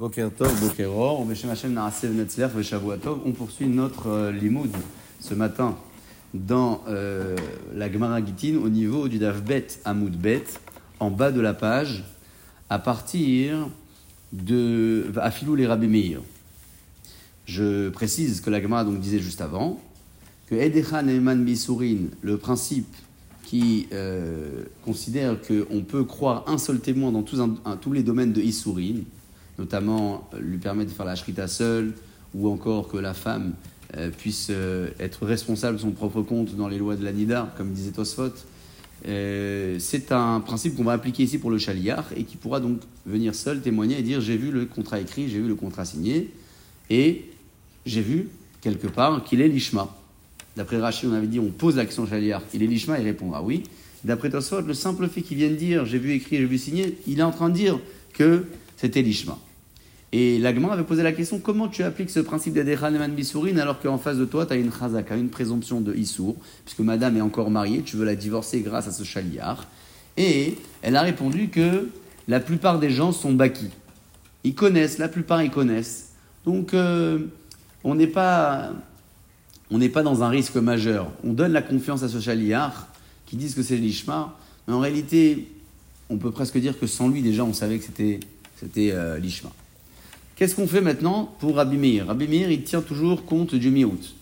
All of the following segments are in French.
On poursuit notre euh, limoud ce matin dans euh, la Gemara Gitin au niveau du Daf Bet Amoud Bet, en bas de la page, à partir de Afilou les Rabbi. Je précise que la Gemara donc disait juste avant, que Edechan Eman Bisurin, le principe qui euh, considère qu'on peut croire un seul témoin dans tous, les domaines de Isurin, notamment euh, lui permettre de faire la shrita seule, ou encore que la femme euh, puisse euh, être responsable de son propre compte dans les lois de l'Anida, comme disait Tosfot. C'est un principe qu'on va appliquer ici pour le chaliar et qui pourra donc venir seul témoigner et dire j'ai vu le contrat écrit, j'ai vu le contrat signé et j'ai vu quelque part qu'il est l'ishma. D'après Rachid, on avait dit on pose l'action chaliar, il est l'ishma, il répond ah oui. D'après Tosfot, le simple fait qu'il vienne dire j'ai vu écrit, j'ai vu signé, il est en train de dire que c'était l'ishma. Et l'Agma avait posé la question comment tu appliques ce principe d'Adechan Eman Bisurin alors qu'en face de toi, tu as une chazaka, une présomption de Issour, puisque madame est encore mariée, tu veux la divorcer grâce à ce chaliar. Et elle a répondu que la plupart des gens sont baki. Ils connaissent, la plupart ils connaissent. Donc euh, on n'est pas, on pas dans un risque majeur. On donne la confiance à ce chaliar qui disent que c'est l'ishma, mais en réalité, on peut presque dire que sans lui déjà on savait que c'était, c'était euh, l'ishma. Qu'est-ce qu'on fait maintenant pour Rabbi Meir? Rabbi Meir, il tient toujours compte du miout.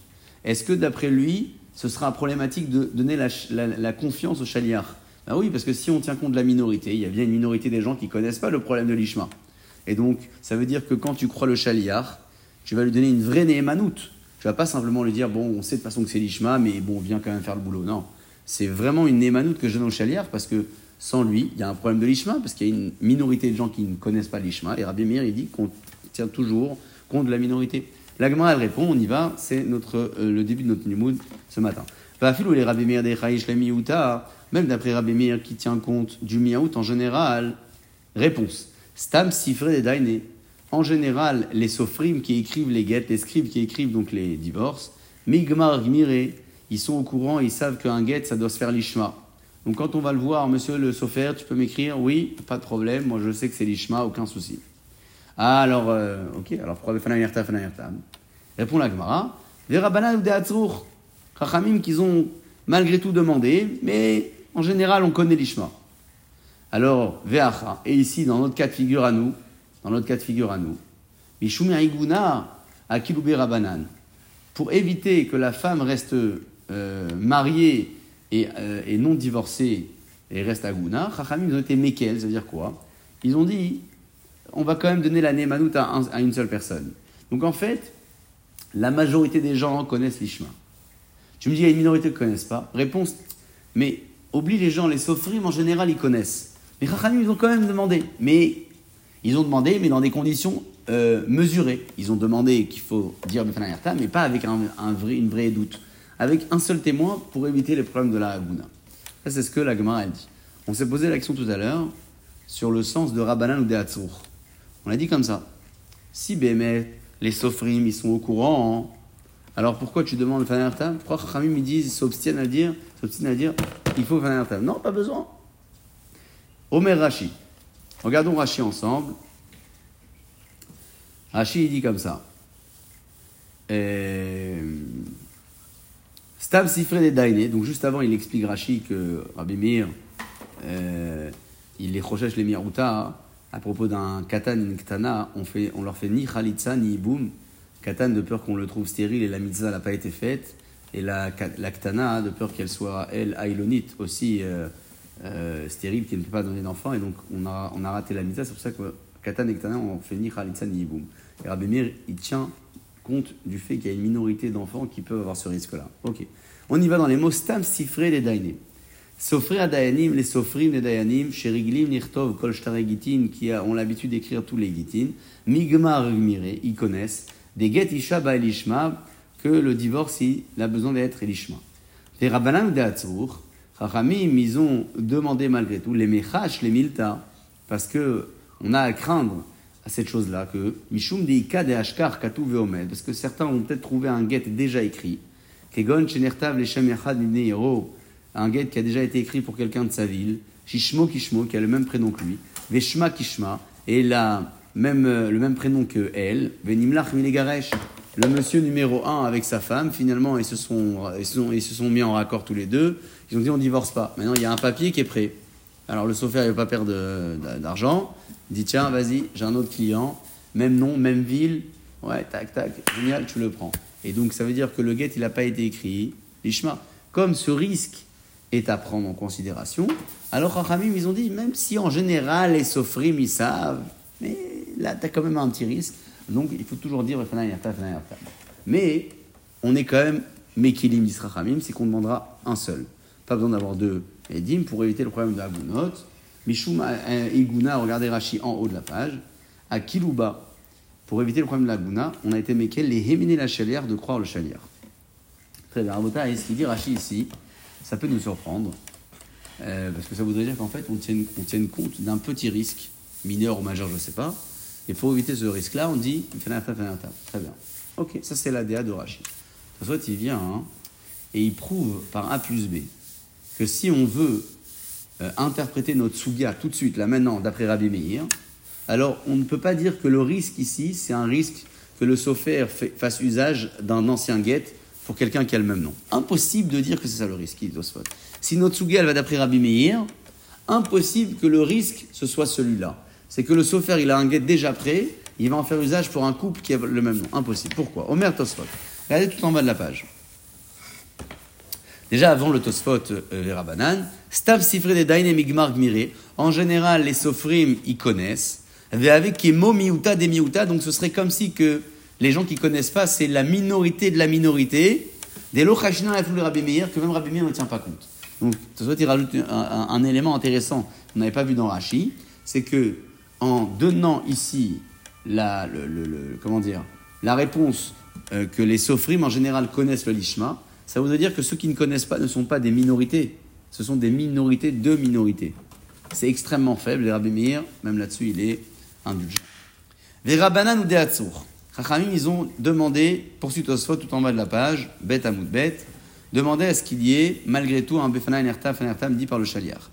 Est-ce que d'après lui, ce sera problématique de donner la, confiance au chaliar? Ben oui, parce que si on tient compte de la minorité, il y a bien une minorité des gens qui connaissent pas le problème de l'ishma. Et donc, ça veut dire que quand tu crois le chaliar, tu vas lui donner une vraie néhémanout. Tu vas pas simplement lui dire, bon, on sait de toute façon que c'est l'ishma, mais bon, viens quand même faire le boulot. Non, c'est vraiment une néhémanout que je donne au chaliar parce que sans lui, il y a un problème de l'ishma, parce qu'il y a une minorité de gens qui ne connaissent pas l'ishma. Et Rabbi Meir, il dit qu'on tient toujours compte de la minorité. L'agma, elle répond, on y va, c'est notre, euh, le début de notre limoud ce matin. Les Rabbi Meir des même d'après Rabbi Meir qui tient compte du miaout en général, réponse. Stam sifré des daine. En général, les sofrim qui écrivent les guettes, les scribes qui écrivent donc les divorces, migmar gmire, ils sont au courant, ils savent qu'un guet, ça doit se faire l'ishma. Donc quand on va le voir, monsieur le sofer, tu peux m'écrire, oui, pas de problème, moi je sais que c'est l'ishma, aucun souci. Ah, alors, euh, ok, alors pourquoi Fanayerta, Fanayerta Répond la Gemara. Les Rabbanan ou des Hatzrour, Chachamim qu'ils ont malgré tout demandé, mais en général on connaît l'Ishma. Alors, Veacha, et ici dans notre cas de figure à nous, dans notre cas de figure à nous, Mishum Iguna Akiloube Rabbanan, pour éviter que la femme reste euh, mariée et, euh, et non divorcée et reste à Gouna, Chachamim ils ont été Mekel, ça veut dire quoi? Ils ont dit on va quand même donner la Némanout à, un- à une seule personne. Donc en fait, la majorité des gens connaissent l'Ishma. Tu me dis, il y a une minorité qui ne connaissent pas. Réponse, mais oublie les gens, les sofrim en général, ils connaissent. Les Chachamim, ils ont quand même demandé. Mais ils ont demandé, mais dans des conditions euh, mesurées. Ils ont demandé qu'il faut dire mais pas avec un, un vrai, une vraie doute. Avec un seul témoin pour éviter les problèmes de la Haguna. Ça, c'est ce que la Gemara dit. On s'est posé l'action tout à l'heure sur le sens de Rabbanan ou de Hatzour. On a dit comme ça. Si Bémet, les Sofrim, ils sont au courant, alors pourquoi tu demandes Fanayarta Pourquoi Khamim ils disent, à dire, s'obstinent à dire, il faut Fanayarta Non, pas besoin. Omer Rashi. Regardons Rashi ensemble. Rashi, il dit comme ça. Euh, Stam Sifre des Daine. Donc juste avant, il explique Rashi que Rabbi Meir, euh, il les recherche les Miaruta à propos d'un katan et une ktana. On, fait, on leur fait ni khalitza ni boum. Katan de peur qu'on le trouve stérile et la mitzvah n'a pas été faite. Et la, ktana de peur qu'elle soit, elle, aïlonite, aussi euh, euh, stérile, qui ne peut pas donner d'enfant. Et donc on a, on a raté la mitzvah. C'est pour ça que katan et ktana, on fait ni khalitza ni boum. Et Rabbi Meir, il tient compte du fait qu'il y a une minorité d'enfants qui peuvent avoir ce risque-là. Ok. On y va dans les mots stam sifré des daïnim. Sofri adayanim, les sofrim des dayanim, sheriglim nirtov kol gitin, qui ont l'habitude d'écrire tous les gitin, migmar gmire, ils connaissent, des get isha ba elishma, que le divorce, il a besoin d'être elishma. Les rabbanan de Hatzur, chachamim, ils ont demandé malgré tout, les mechash, les milta, parce que on a à craindre à cette chose-là que Mishum de Ika de Ashkar Katu Veomed, parce que certains ont peut-être trouvé un guet déjà écrit, Kegon Shenertav Leshem Yachad Hero, un guet qui a déjà été écrit pour quelqu'un de sa ville, Shishmo Kishmo, qui a le même prénom que lui, Veshma Kishma, et la même, euh, le même prénom que elle, Venimlach Milegaresh. Le monsieur numéro 1 avec sa femme, finalement, ils se, sont, ils, se sont, ils se sont mis en raccord tous les deux. Ils ont dit on divorce pas. Maintenant, il y a un papier qui est prêt. Alors le sophère, il ne veut pas perdre de- d'argent. Il dit tiens, vas-y, j'ai un autre client, même nom, même ville. Ouais, tac, tac, génial, tu le prends. Et donc, ça veut dire que le guet, il n'a pas été écrit, l'ishma. Comme ce risque est à prendre en considération, alors Rachamim, ils ont dit, même si en général les sophrim, ils savent, mais là, tu as quand même un petit risque. Donc, il faut toujours dire, mais on est quand même Mekilim d'Israchamim, c'est qu'on demandera un seul. Pas besoin d'avoir deux Edim pour éviter le problème de Agunot. Mishum Iguna, regardez Rashi en haut de la page. À Kilouba, pour éviter le problème de l'Aguna, on a été Mekel les Héminé la chalière de croire le chalière. Très bien. Rabota, et ce qu'il dit Rashi ici, ça peut nous surprendre. euh, parce que ça voudrait dire qu'en fait, on tienne, compte d'un petit risque, mineur ou majeur, je ne sais pas. Et pour éviter ce risque-là, on dit. Très bien. Ok, ça c'est l'ADA de Rashi. Soit il vient hein, et il prouve par A plus B que si on veut euh, interpréter notre Suga tout de suite, là maintenant, d'après Rabbi Meir, alors on ne peut pas dire que le risque ici, c'est un risque que le fait- fasse usage d'un ancien guet pour quelqu'un qui a le même nom. Impossible de dire que c'est ça le risque, Tosfot. Si notre elle va d'après Rabbi Meir, impossible que le risque, ce soit celui-là. C'est que le sophère, il a un guet déjà prêt, il va en faire usage pour un couple qui a le même nom. Impossible. Pourquoi? Omer Tosfot. Regardez tout en bas de la page. Déjà avant le Tosfot euh, Vera Banan, Stav Sifre de Migmar Gmire, en général les Sofrim y connaissent, mais avec Kemo Miuta des Miuta, donc ce serait comme si que les gens qui connaissent pas, c'est la minorité de la minorité, des Lochashina et le Rabbi Meir, que même Rabbi Meir ne tient pas compte. Donc Tosfot il rajoute un, élément intéressant qu'on n'avait pas vu dans Rashi, c'est que en donnant ici la, le, comment dire, la réponse euh, que les Sofrim en général connaissent le Lishma, ça voudrait dire que ceux qui ne connaissent pas ne sont pas des minorités, ce sont des minorités de minorités. C'est extrêmement faible, et Rabbi Meir, même là-dessus, il est indulgent. Verabanan ou Dehatzur. Chachamim, ils ont demandé, poursuite Tosfot tout en bas de la page, bête à mout bête, demandé à ce qu'il y ait, malgré tout, un Befana Enertam, Fenertam dit par le Chaliar.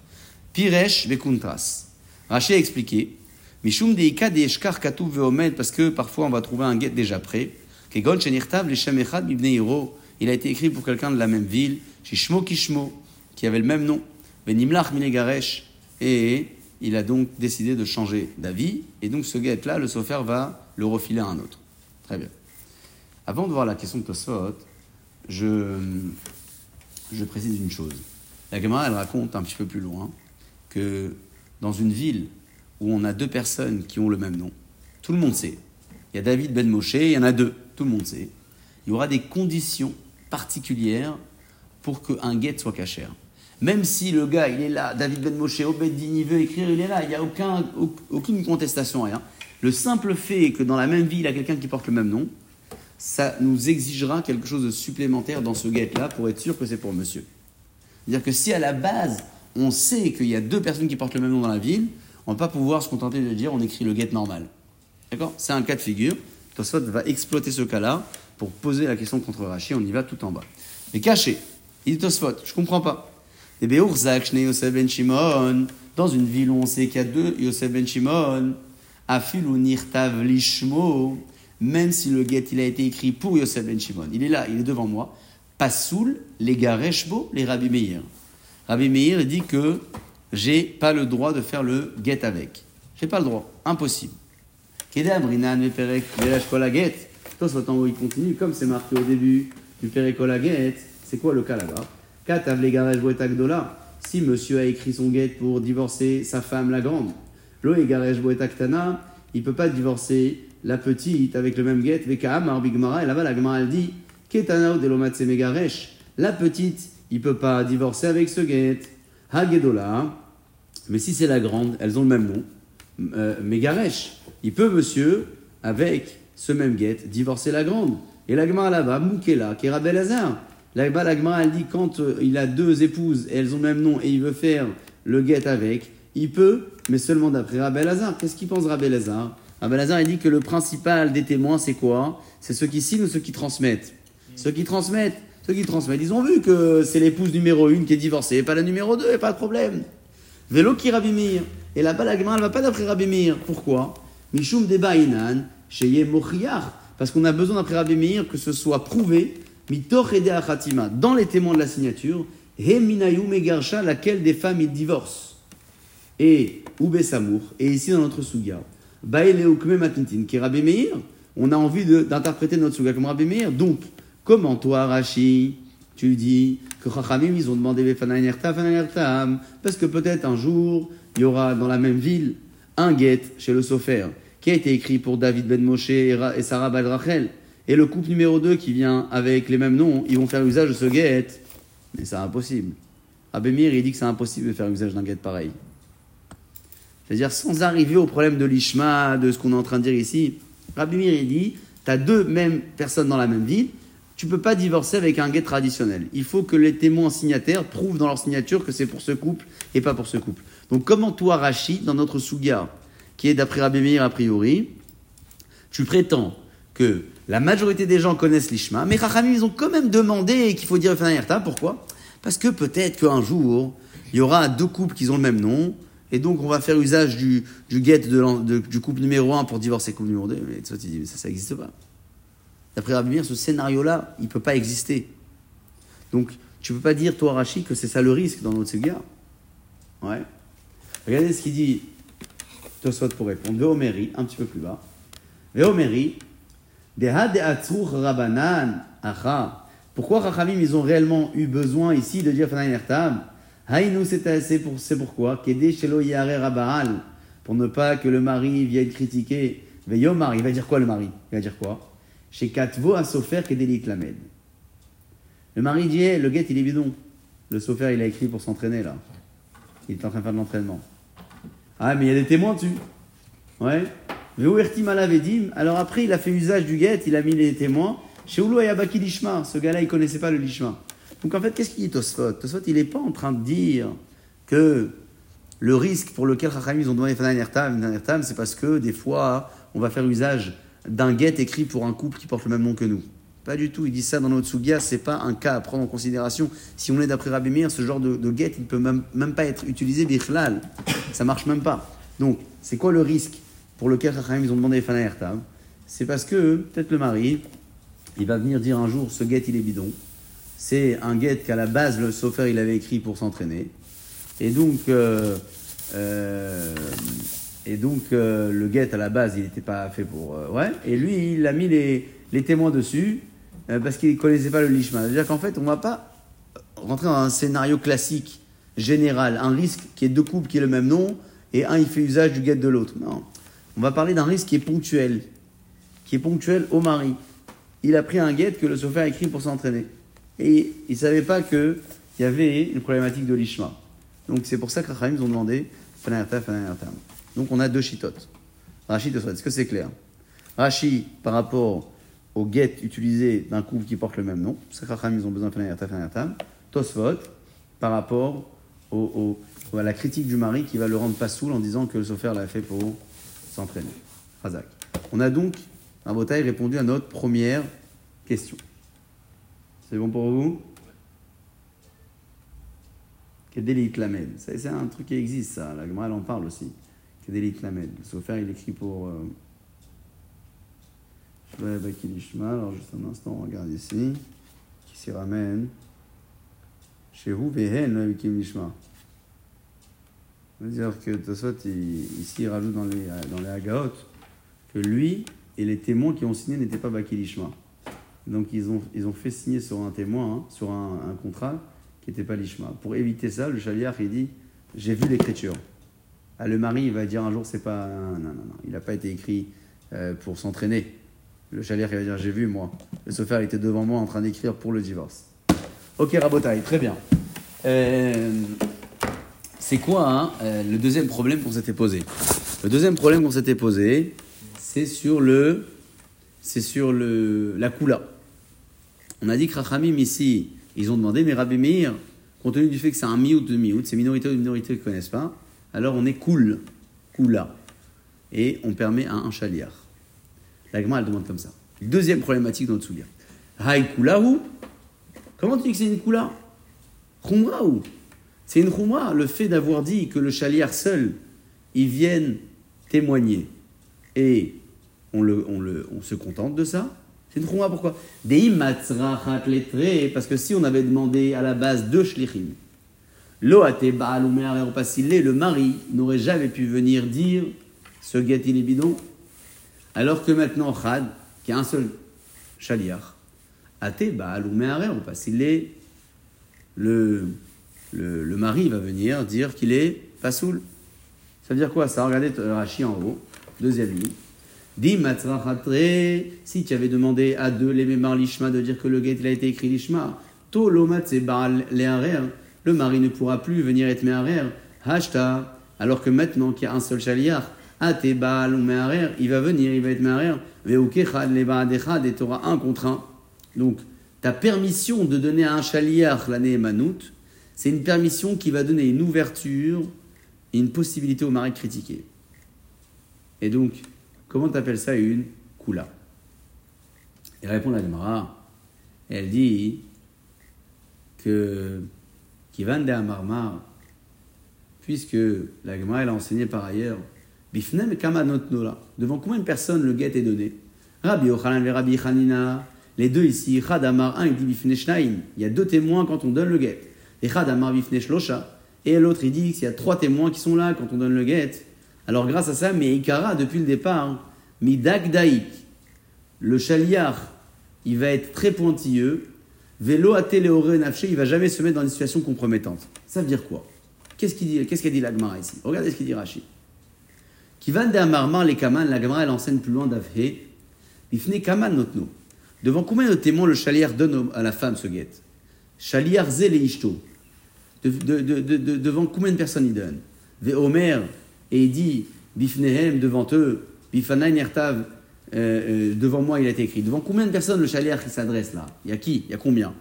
Piresh Vekuntras. Raché a expliqué, Mishum Deika Deeshkar Katuv Veomed, parce que parfois on va trouver un guet déjà prêt. Hiro. Il a été écrit pour quelqu'un de la même ville, Shishmo Kishmo, qui avait le même nom. Benimlach Minegaresh. Et il a donc décidé de changer d'avis. Et donc ce guet-là, le sofer va le refiler à un autre. Très bien. Avant de voir la question de Tosfot, je, je précise une chose. La Gemara, elle raconte un petit peu plus loin que dans une ville où on a deux personnes qui ont le même nom, tout le monde sait. Il y a David Ben Moshe, il y en a deux, tout le monde sait. Il y aura des conditions particulières pour qu'un guet soit cachère. Même si le gars, il est là, David Ben Moshe, Obeddin, il veut écrire, il est là, il n'y a aucun, au- aucune contestation, rien. Le simple fait que dans la même ville, il y a quelqu'un qui porte le même nom, ça nous exigera quelque chose de supplémentaire dans ce guet-là pour être sûr que c'est pour monsieur. C'est-à-dire que si à la base, on sait qu'il y a deux personnes qui portent le même nom dans la ville, on ne va pas pouvoir se contenter de dire on écrit le guet normal. D'accord? C'est un cas de figure. Tosfot va exploiter ce cas-là pour poser la question contre Rachi. On y va tout en bas. Mais caché. Il dit Tosfot, je comprends pas. Et bien, Urzak, Yosef ben Shimon, dans une ville où on sait qu'il y a deux Yosef ben Shimon, Afil ou Nirtav Lishmo, même si le guet il a été écrit pour Yosef ben Shimon, il est là, il est devant moi. Pasoul, les Gareshbo, les Rabbi Meir. Rabbi Meir dit que j'ai pas le droit de faire le guet avec. J'ai pas le droit, impossible. Kedam, Rinan, Meperek, Velash Kolaget. Toi, en haut, il continue, comme c'est marqué au début du Perek Kolaget. C'est quoi le cas là-bas? Si monsieur a écrit son guet pour divorcer sa femme, la grande, Lo il peut pas divorcer la petite avec le même guet. Vekaam, Arbigmara, et là-bas, la Gemara, elle dit Delomatse Megaresh. La petite, il peut pas divorcer avec ce guet. Hagedola. Mais si c'est la grande, elles ont le même nom. Euh. Il peut, monsieur, avec ce même guet, divorcer la grande. Et la Gemara là-bas, Moukela, qui la Gemara, elle dit quand euh, il a deux épouses et elles ont le même nom et il veut faire le guet avec, il peut, mais seulement d'après Rabbi Lazare. Qu'est-ce qu'il pense Rabbi Lazare Rabbi Lazare, il dit que le principal des témoins, c'est quoi? C'est ceux qui signent ou ceux qui transmettent? Ceux qui transmettent. Ceux qui transmettent, ils ont vu que c'est l'épouse numéro une qui est divorcée, pas la numéro deux, et pas de problème. Vélo qui Rabbi Meir. Et la Gemara, elle va pas d'après Rabbi Meir. Pourquoi? Mishum Debainan, Sheye Mochiach, parce qu'on a besoin d'après Rabbi Meir que ce soit prouvé, et dans les témoins de la signature, laquelle des femmes ils divorcent. Et Oube Samour, et ici dans notre Suga, Matintin, qui on a envie d'interpréter notre Suga comme Rabbi Meir. Donc, comment toi, Rashi, tu dis que Chachamim, ils ont demandé parce que peut-être un jour, il y aura dans la même ville un guet chez le Sofer qui a été écrit pour David Ben Moshe et Sarah Ben Rachel. Et le couple numéro 2 qui vient avec les mêmes noms, ils vont faire usage de ce guet. Mais c'est impossible. Abemir, il dit que c'est impossible de faire usage d'un guet pareil. C'est-à-dire sans arriver au problème de l'ishma, de ce qu'on est en train de dire ici. Abemir, il dit, tu as deux mêmes personnes dans la même ville, tu peux pas divorcer avec un guet traditionnel. Il faut que les témoins signataires prouvent dans leur signature que c'est pour ce couple et pas pour ce couple. Donc comment toi, Rachid, dans notre Souga, qui est d'après Rabbi Meir a priori, tu prétends que la majorité des gens connaissent l'Ishma, mais Rachamim, ils ont quand même demandé qu'il faut dire Yerta. Pourquoi? Parce que peut-être qu'un jour, il y aura deux couples qui ont le même nom, et donc on va faire usage du, du guet du couple numéro 1 pour divorcer le couple numéro 2. Mais ça, ça n'existe pas. D'après Rabbi ce scénario-là, il ne peut pas exister. Donc, tu ne peux pas dire, toi, Rachid, que c'est ça le risque dans notre Séguia. Ouais. Regardez ce qu'il dit Tosfot pour répondre. Véoméri, un petit peu plus bas. Rabanan, Pourquoi Rachamim, ils ont réellement eu besoin ici de dire Fanaïn Ertam? C'est pourquoi? Yare Rabaal, pour ne pas que le mari vienne critiquer. Veyomar, il va dire quoi le mari? Il va dire quoi? Chez Katvo à Sofer Kedelik. Le mari dit eh, le guet il est bidon. Le Sofer il a écrit pour s'entraîner là. Il est en train de faire de l'entraînement. Ah, mais il y a des témoins dessus. Ouais. Alors après, il a fait usage du guet, il a mis les témoins. Chez Oulu Ayabaki Lishma. Ce gars-là, il connaissait pas le Lishma. Donc en fait, qu'est-ce qu'il dit Tosfot? Tosfot, il n'est pas en train de dire que le risque pour lequel Chachamim ils ont demandé Fanan Ertam, c'est parce que des fois, on va faire usage d'un guet écrit pour un couple qui porte le même nom que nous. Pas du tout. Il dit ça dans notre Sugia, c'est pas un cas à prendre en considération. Si on est d'après Rabbi ce genre de, guet, il peut même, même pas être utilisé bichlal. Ça marche même pas. Donc, c'est quoi le risque? Pour lequel ils ont demandé Fana Ertam C'est parce que peut-être le mari, il va venir dire un jour, ce guet, il est bidon. C'est un guet qu'à la base, le sofer, il avait écrit pour s'entraîner. Et donc, euh, euh, et donc, euh, le guet, à la base, il n'était pas fait pour. Ouais. Et lui, il a mis les, témoins dessus parce qu'il ne connaissait pas le lishma. C'est-à-dire qu'en fait, on ne va pas rentrer dans un scénario classique, général, un risque qui est deux couples qui est le même nom et un, il fait usage du guet de l'autre. Non. On va parler d'un risque qui est ponctuel, qui est ponctuel au mari. Il a pris un guet que le sofa a écrit pour s'entraîner. Et il ne savait pas qu'il y avait une problématique de lishma. Donc, c'est pour ça que les ont demandé donc on a deux chitotes. Rashi, est-ce que c'est clair? Rashi, par rapport au guet utilisé d'un couple qui porte le même nom, ils ont besoin de. Tosfot, par rapport au, à la critique du mari qui va le rendre pas saoul en disant que le sofer l'a fait pour s'entraîner. Razak. On a donc, un bataille, répondu à notre première question. C'est bon pour vous? Kedélit Lamed. C'est un truc qui existe, ça. La Gemara, en parle aussi. Kedélit Lamed. Sofer, il écrit pour. Euh, alors, juste un instant, on regarde ici. Qui s'y ramène. Chez vous, Vehen, le Lishma. C'est-à-dire que Tosot, ici, il rajoute dans les, dans les Agaot que lui et les témoins qui ont signé n'étaient pas Bakilishma. Donc, ils ont, ils ont fait signer sur un témoin, hein, sur un, contrat, qui n'était pas l'ishma. Pour éviter ça, le chaliar, il dit J'ai vu l'écriture. Ah, le mari, il va dire un jour C'est pas. Non, non, non, il n'a pas été écrit euh, pour s'entraîner. Le chaliar, il va dire J'ai vu, moi. Le sofer était devant moi en train d'écrire pour le divorce. Ok, Rabotaï, très bien. Euh, c'est quoi hein, euh, le deuxième problème qu'on s'était posé? Le deuxième problème qu'on s'était posé, c'est sur le. C'est sur le, la coula. On a dit que Rachamim ici, ils ont demandé, mais Rabbi Meir, compte tenu du fait que c'est un miout de miout, c'est minorité ou minorité qui ne connaissent pas, alors on est cool, coula. Et on permet à un chaliar. La elle demande comme ça. Deuxième problématique dans notre soulier. Haï ou Comment tu dis que c'est une koula? Khumra ou C'est une khumra, le fait d'avoir dit que le chaliar seul, ils viennent témoigner. et on, le, on, le, on se contente de ça, c'est une chouma pourquoi? Parce que si on avait demandé à la base deux shlichim, le mari n'aurait jamais pu venir dire ce guet il est bidon, alors que maintenant Chad, qui a un seul chaliar, ate baal ou le, le, le mari va venir dire qu'il est pas saoul. Ça veut dire quoi ça? Regardez Rachi en haut, deuxième ligne. Dis si tu avais demandé à deux les mémar lishma de dire que le guet il a été écrit lishma, to lomat le mari ne pourra plus venir être meharer, hashta, alors que maintenant qu'il y a un seul chaliar, baal ou meharer, il va venir, il va être meharer, veukechad le et t'auras un contre un. Donc, ta permission de donner à un chaliar l'année manout, c'est une permission qui va donner une ouverture et une possibilité au mari de critiquer. Et donc, comment tu appelles ça une kula Et répond la Gemara, elle dit que puisque la Gemara elle a enseigné par ailleurs, Bifnem devant combien de personnes le guet est donné? Rabbi Ochanan et Rabbi Hanina, les deux ici, Chadamar, un il dit il y a deux témoins quand on donne le guet. Et et l'autre il dit qu'il y a trois témoins qui sont là quand on donne le guet. Alors grâce à ça, mais Ikara, depuis le départ, Midagdaïk, le chaliar, il va être très pointilleux. Vélo atéléoré nafché, il va jamais se mettre dans une situation compromettante. Ça veut dire quoi? Qu'est-ce qu'il dit Qu'est-ce qu'a dit l'Agmara ici? Regardez ce qu'il dit Rachid. Qui va de Amarmar les Kaman, l'Agmara elle enseigne plus loin d'Avhe. Bifne Kaman notno. Devant combien de témoins le chaliar donne à la femme ce guet Et ishto. devant combien de personnes il donne? Ve Omer, et il dit Bifnehem devant eux, Bifanaï Nertav, euh, euh, devant moi il a été écrit. Devant combien de personnes le chaliar qui s'adresse là? Il y a qui? Il y a combien?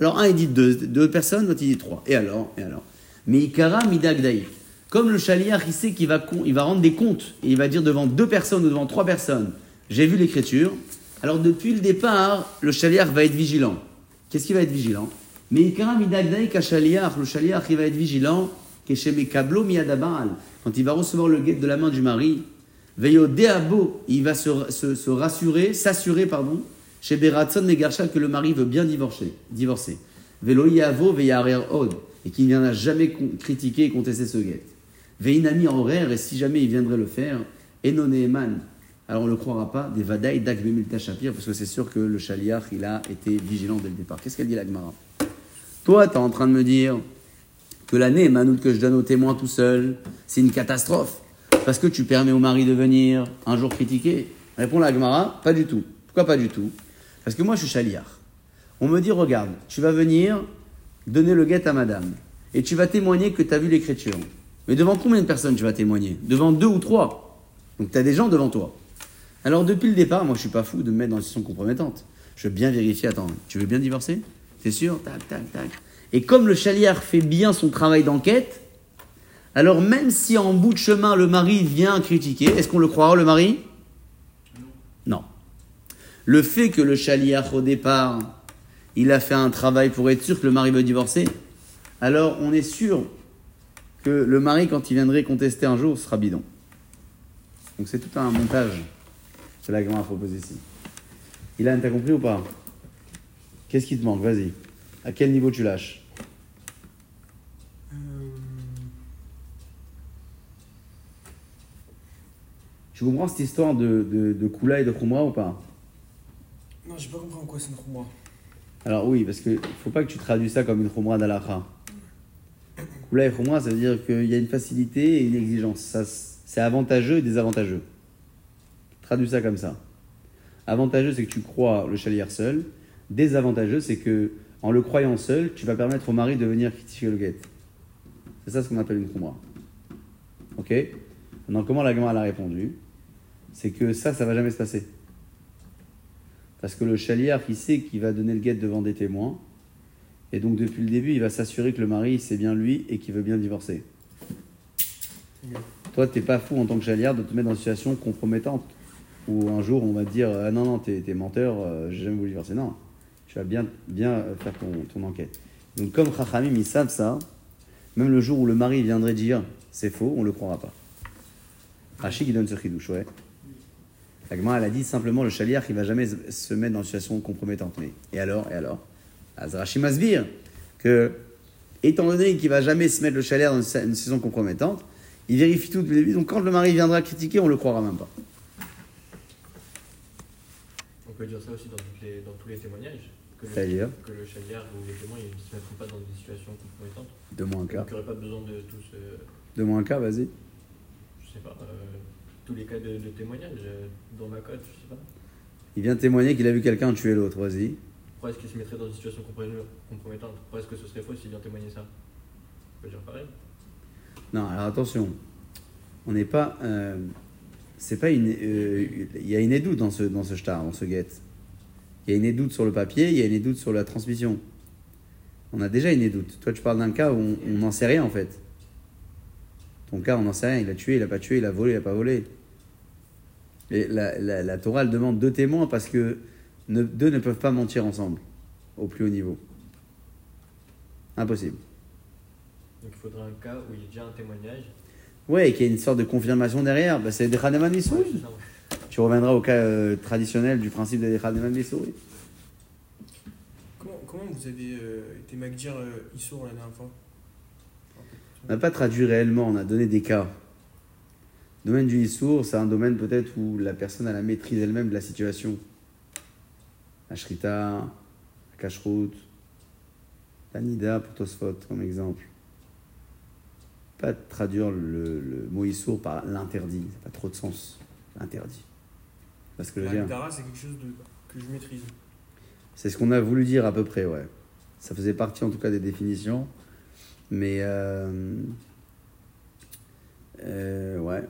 Alors un il dit deux, personnes, l'autre il dit trois. Et alors? Et alors? Mais Ikara Midagdaï. Comme le chaliar il sait qu'il va, il va rendre des comptes, et il va dire devant deux personnes ou devant trois personnes, j'ai vu l'écriture, alors depuis le départ, le chaliar va être vigilant. Qu'est-ce qu'il va être vigilant? Mais Ikara Midagdaï Kachaliar, le chaliar il va être vigilant, Kablo Miadabaal, quand il va recevoir le guet de la main du mari, Veyo Deabo, il va se, se, rassurer, s'assurer, pardon, chez Beratson Megarsha que le mari veut bien divorcer. divorcer. Velo Yavo Od, et qu'il n'y en a jamais critiqué et contesté ce guet. Veinami horaire, et si jamais il viendrait le faire, Enoneeman, alors on ne le croira pas, des Vadaï d'Agmemil Tachapir, parce que c'est sûr que le Chaliach, il a été vigilant dès le départ. Qu'est-ce qu'elle dit l'Agmara Toi, tu es en train de me dire que l'année Manout que je donne aux témoins tout seul, c'est une catastrophe, parce que tu permets au mari de venir un jour critiquer. Répond l'Agmara, pas du tout. Pourquoi pas du tout? Parce que moi, je suis Chaliach. On me dit, regarde, tu vas venir donner le guet à madame, et tu vas témoigner que tu as vu l'écriture. Mais devant combien de personnes tu vas témoigner? Devant deux ou trois. Donc tu as des gens devant toi. Alors depuis le départ, moi je suis pas fou de me mettre dans une situation compromettante. Je veux bien vérifier, attends, tu veux bien divorcer? T'es sûr Tac, tac, tac. Et comme le chaliard fait bien son travail d'enquête, alors même si en bout de chemin le mari vient critiquer, est-ce qu'on le croira le mari? Non. Le fait que le chaliard au départ, il a fait un travail pour être sûr que le mari veut divorcer, alors on est sûr que le mari, quand il viendrait contester un jour, sera bidon. Donc c'est tout un montage que la a proposé ici. Ilan, t'as compris ou pas? Qu'est-ce qui te manque Vas-y. À quel niveau tu lâches euh... Tu comprends cette histoire de, de, de Kula et de Khumra ou pas? Non, j'ai pas compris en quoi c'est une Khumra. Alors oui, parce qu'il ne faut pas que tu traduis ça comme une Khumra d'Alakha. Kula et Khumra, ça veut dire qu'il y a une facilité et une exigence. C'est avantageux et désavantageux. Traduis ça comme ça. Avantageux, c'est que tu crois le chalier seul. Désavantageux, c'est que en le croyant seul, tu vas permettre au mari de venir critiquer le guet. C'est ça ce qu'on appelle une khumra. Ok? Maintenant, comment la gamme a répondu? C'est que ça, ça va jamais se passer. Parce que le chalier, il sait qu'il va donner le guet devant des témoins. Et donc, depuis le début, il va s'assurer que le mari, c'est bien lui et qu'il veut bien divorcer. Toi, tu n'es pas fou en tant que chalier de te mettre dans une situation compromettante où un jour on va te dire ah non, non, t'es es menteur, euh, j'ai jamais voulu divorcer. Non, tu vas bien, bien faire ton, enquête. Donc, comme Chachamim, ils savent ça, même le jour où le mari viendrait dire c'est faux, on ne le croira pas. Rachid qui donne ce chidouche, ouais. La Gemara, elle a dit simplement le chaliar qui va jamais se- mettre dans une situation compromettante. Mais, et alors Et alors? Azrachi Masbir, que, étant donné qu'il va jamais se mettre le chaliar dans une, sa- une situation compromettante, il vérifie tout depuis le début. Donc quand le mari viendra critiquer, on le croira même pas. On peut dire ça aussi dans tous les témoignages. Que le, C'est-à-dire que le chaliard ou les témoins ils ne se mettront pas dans des situations compromettantes. De moins un cas. Donc il n'y aurait pas besoin de tous, euh, De moins un cas, vas-y. je sais pas, euh, tous les cas de, de témoignage euh, dans ma cote, je sais pas. Il vient témoigner qu'il a vu quelqu'un tuer l'autre, vas-y. Pourquoi est-ce qu'il se mettrait dans une situation compromettante Pourquoi est-ce que ce serait faux s'il vient témoigner ça? On peut dire pareil. Non, alors attention. On n'est pas. euh, c'est pas une. euh, Il y a une édoute dans ce, dans ce shtar, dans ce guet. Il y a une édoute sur le papier, il y a une édoute sur la transmission. On a déjà une édoute. Toi, tu parles d'un cas où on- n'en sait rien en fait. Ton cas, on n'en sait rien. Il a tué, il a pas tué, il a volé, il a pas volé. Et la, la, la Torah, elle demande deux témoins parce que ne- deux ne peuvent pas mentir ensemble au plus haut niveau. Impossible. Donc il faudrait un cas où il y a déjà un témoignage. Ouais, et qu'il y a une sorte de confirmation derrière. Bah, c'est des Haneman Tu reviendras au cas euh, traditionnel du principe des Haneman Missouri. Comment, comment vous avez euh, été Magdir euh, Issour la dernière fois? On n'a pas traduit réellement, on a donné des cas. Le domaine du Issour, c'est un domaine peut-être où la personne a la maîtrise elle-même de la situation. La Shrita, la Kashrut, la Nida pour Tosfot comme exemple. Pas traduire le, le mot Issour par l'interdit, ça n'a pas trop de sens. L'interdit. Parce que veux dire. L'Agdara, c'est quelque chose de, que je maîtrise. C'est ce qu'on a voulu dire à peu près, ouais. Ça faisait partie en tout cas des définitions. Mais euh, euh, ouais,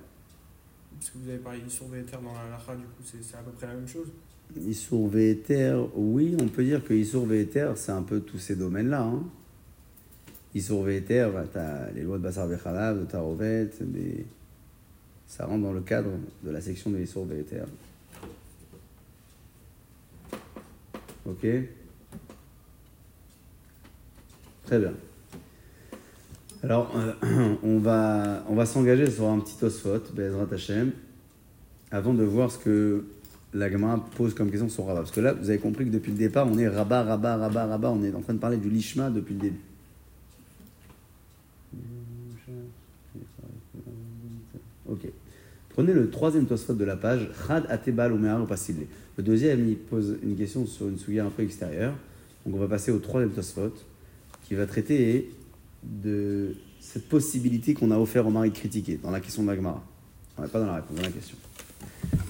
Parce que vous avez parlé d'Issour Véter dans la Lacha, du coup, c'est c'est à peu près la même chose. Issour Véter, oui, on peut dire que Issour Véter, c'est un peu tous ces domaines-là. Hein. Issour Véter, bah, tu as les lois de Bassar Bechalav, de Tarovet, des... ça rentre dans le cadre de la section de Issour Véter. Ok Très bien. Alors, euh, on va, on va s'engager sur un petit Tosfot, Bezrat Hashem, avant de voir ce que la Gemara pose comme question sur Rabat. Parce que là, vous avez compris que depuis le départ, on est Rabat, Rabat, Rabat, Rabat, on est en train de parler du Lishma depuis le début. Prenez le troisième Tosfot de la page, Chad Atebal ou Pasile. Le deuxième, il pose une question sur une souillère un peu extérieure. Donc on va passer au troisième Tosfot, qui va traiter de cette possibilité qu'on a offert au mari de critiquer dans la question de la Gemara. N'est pas dans la réponse, dans la question.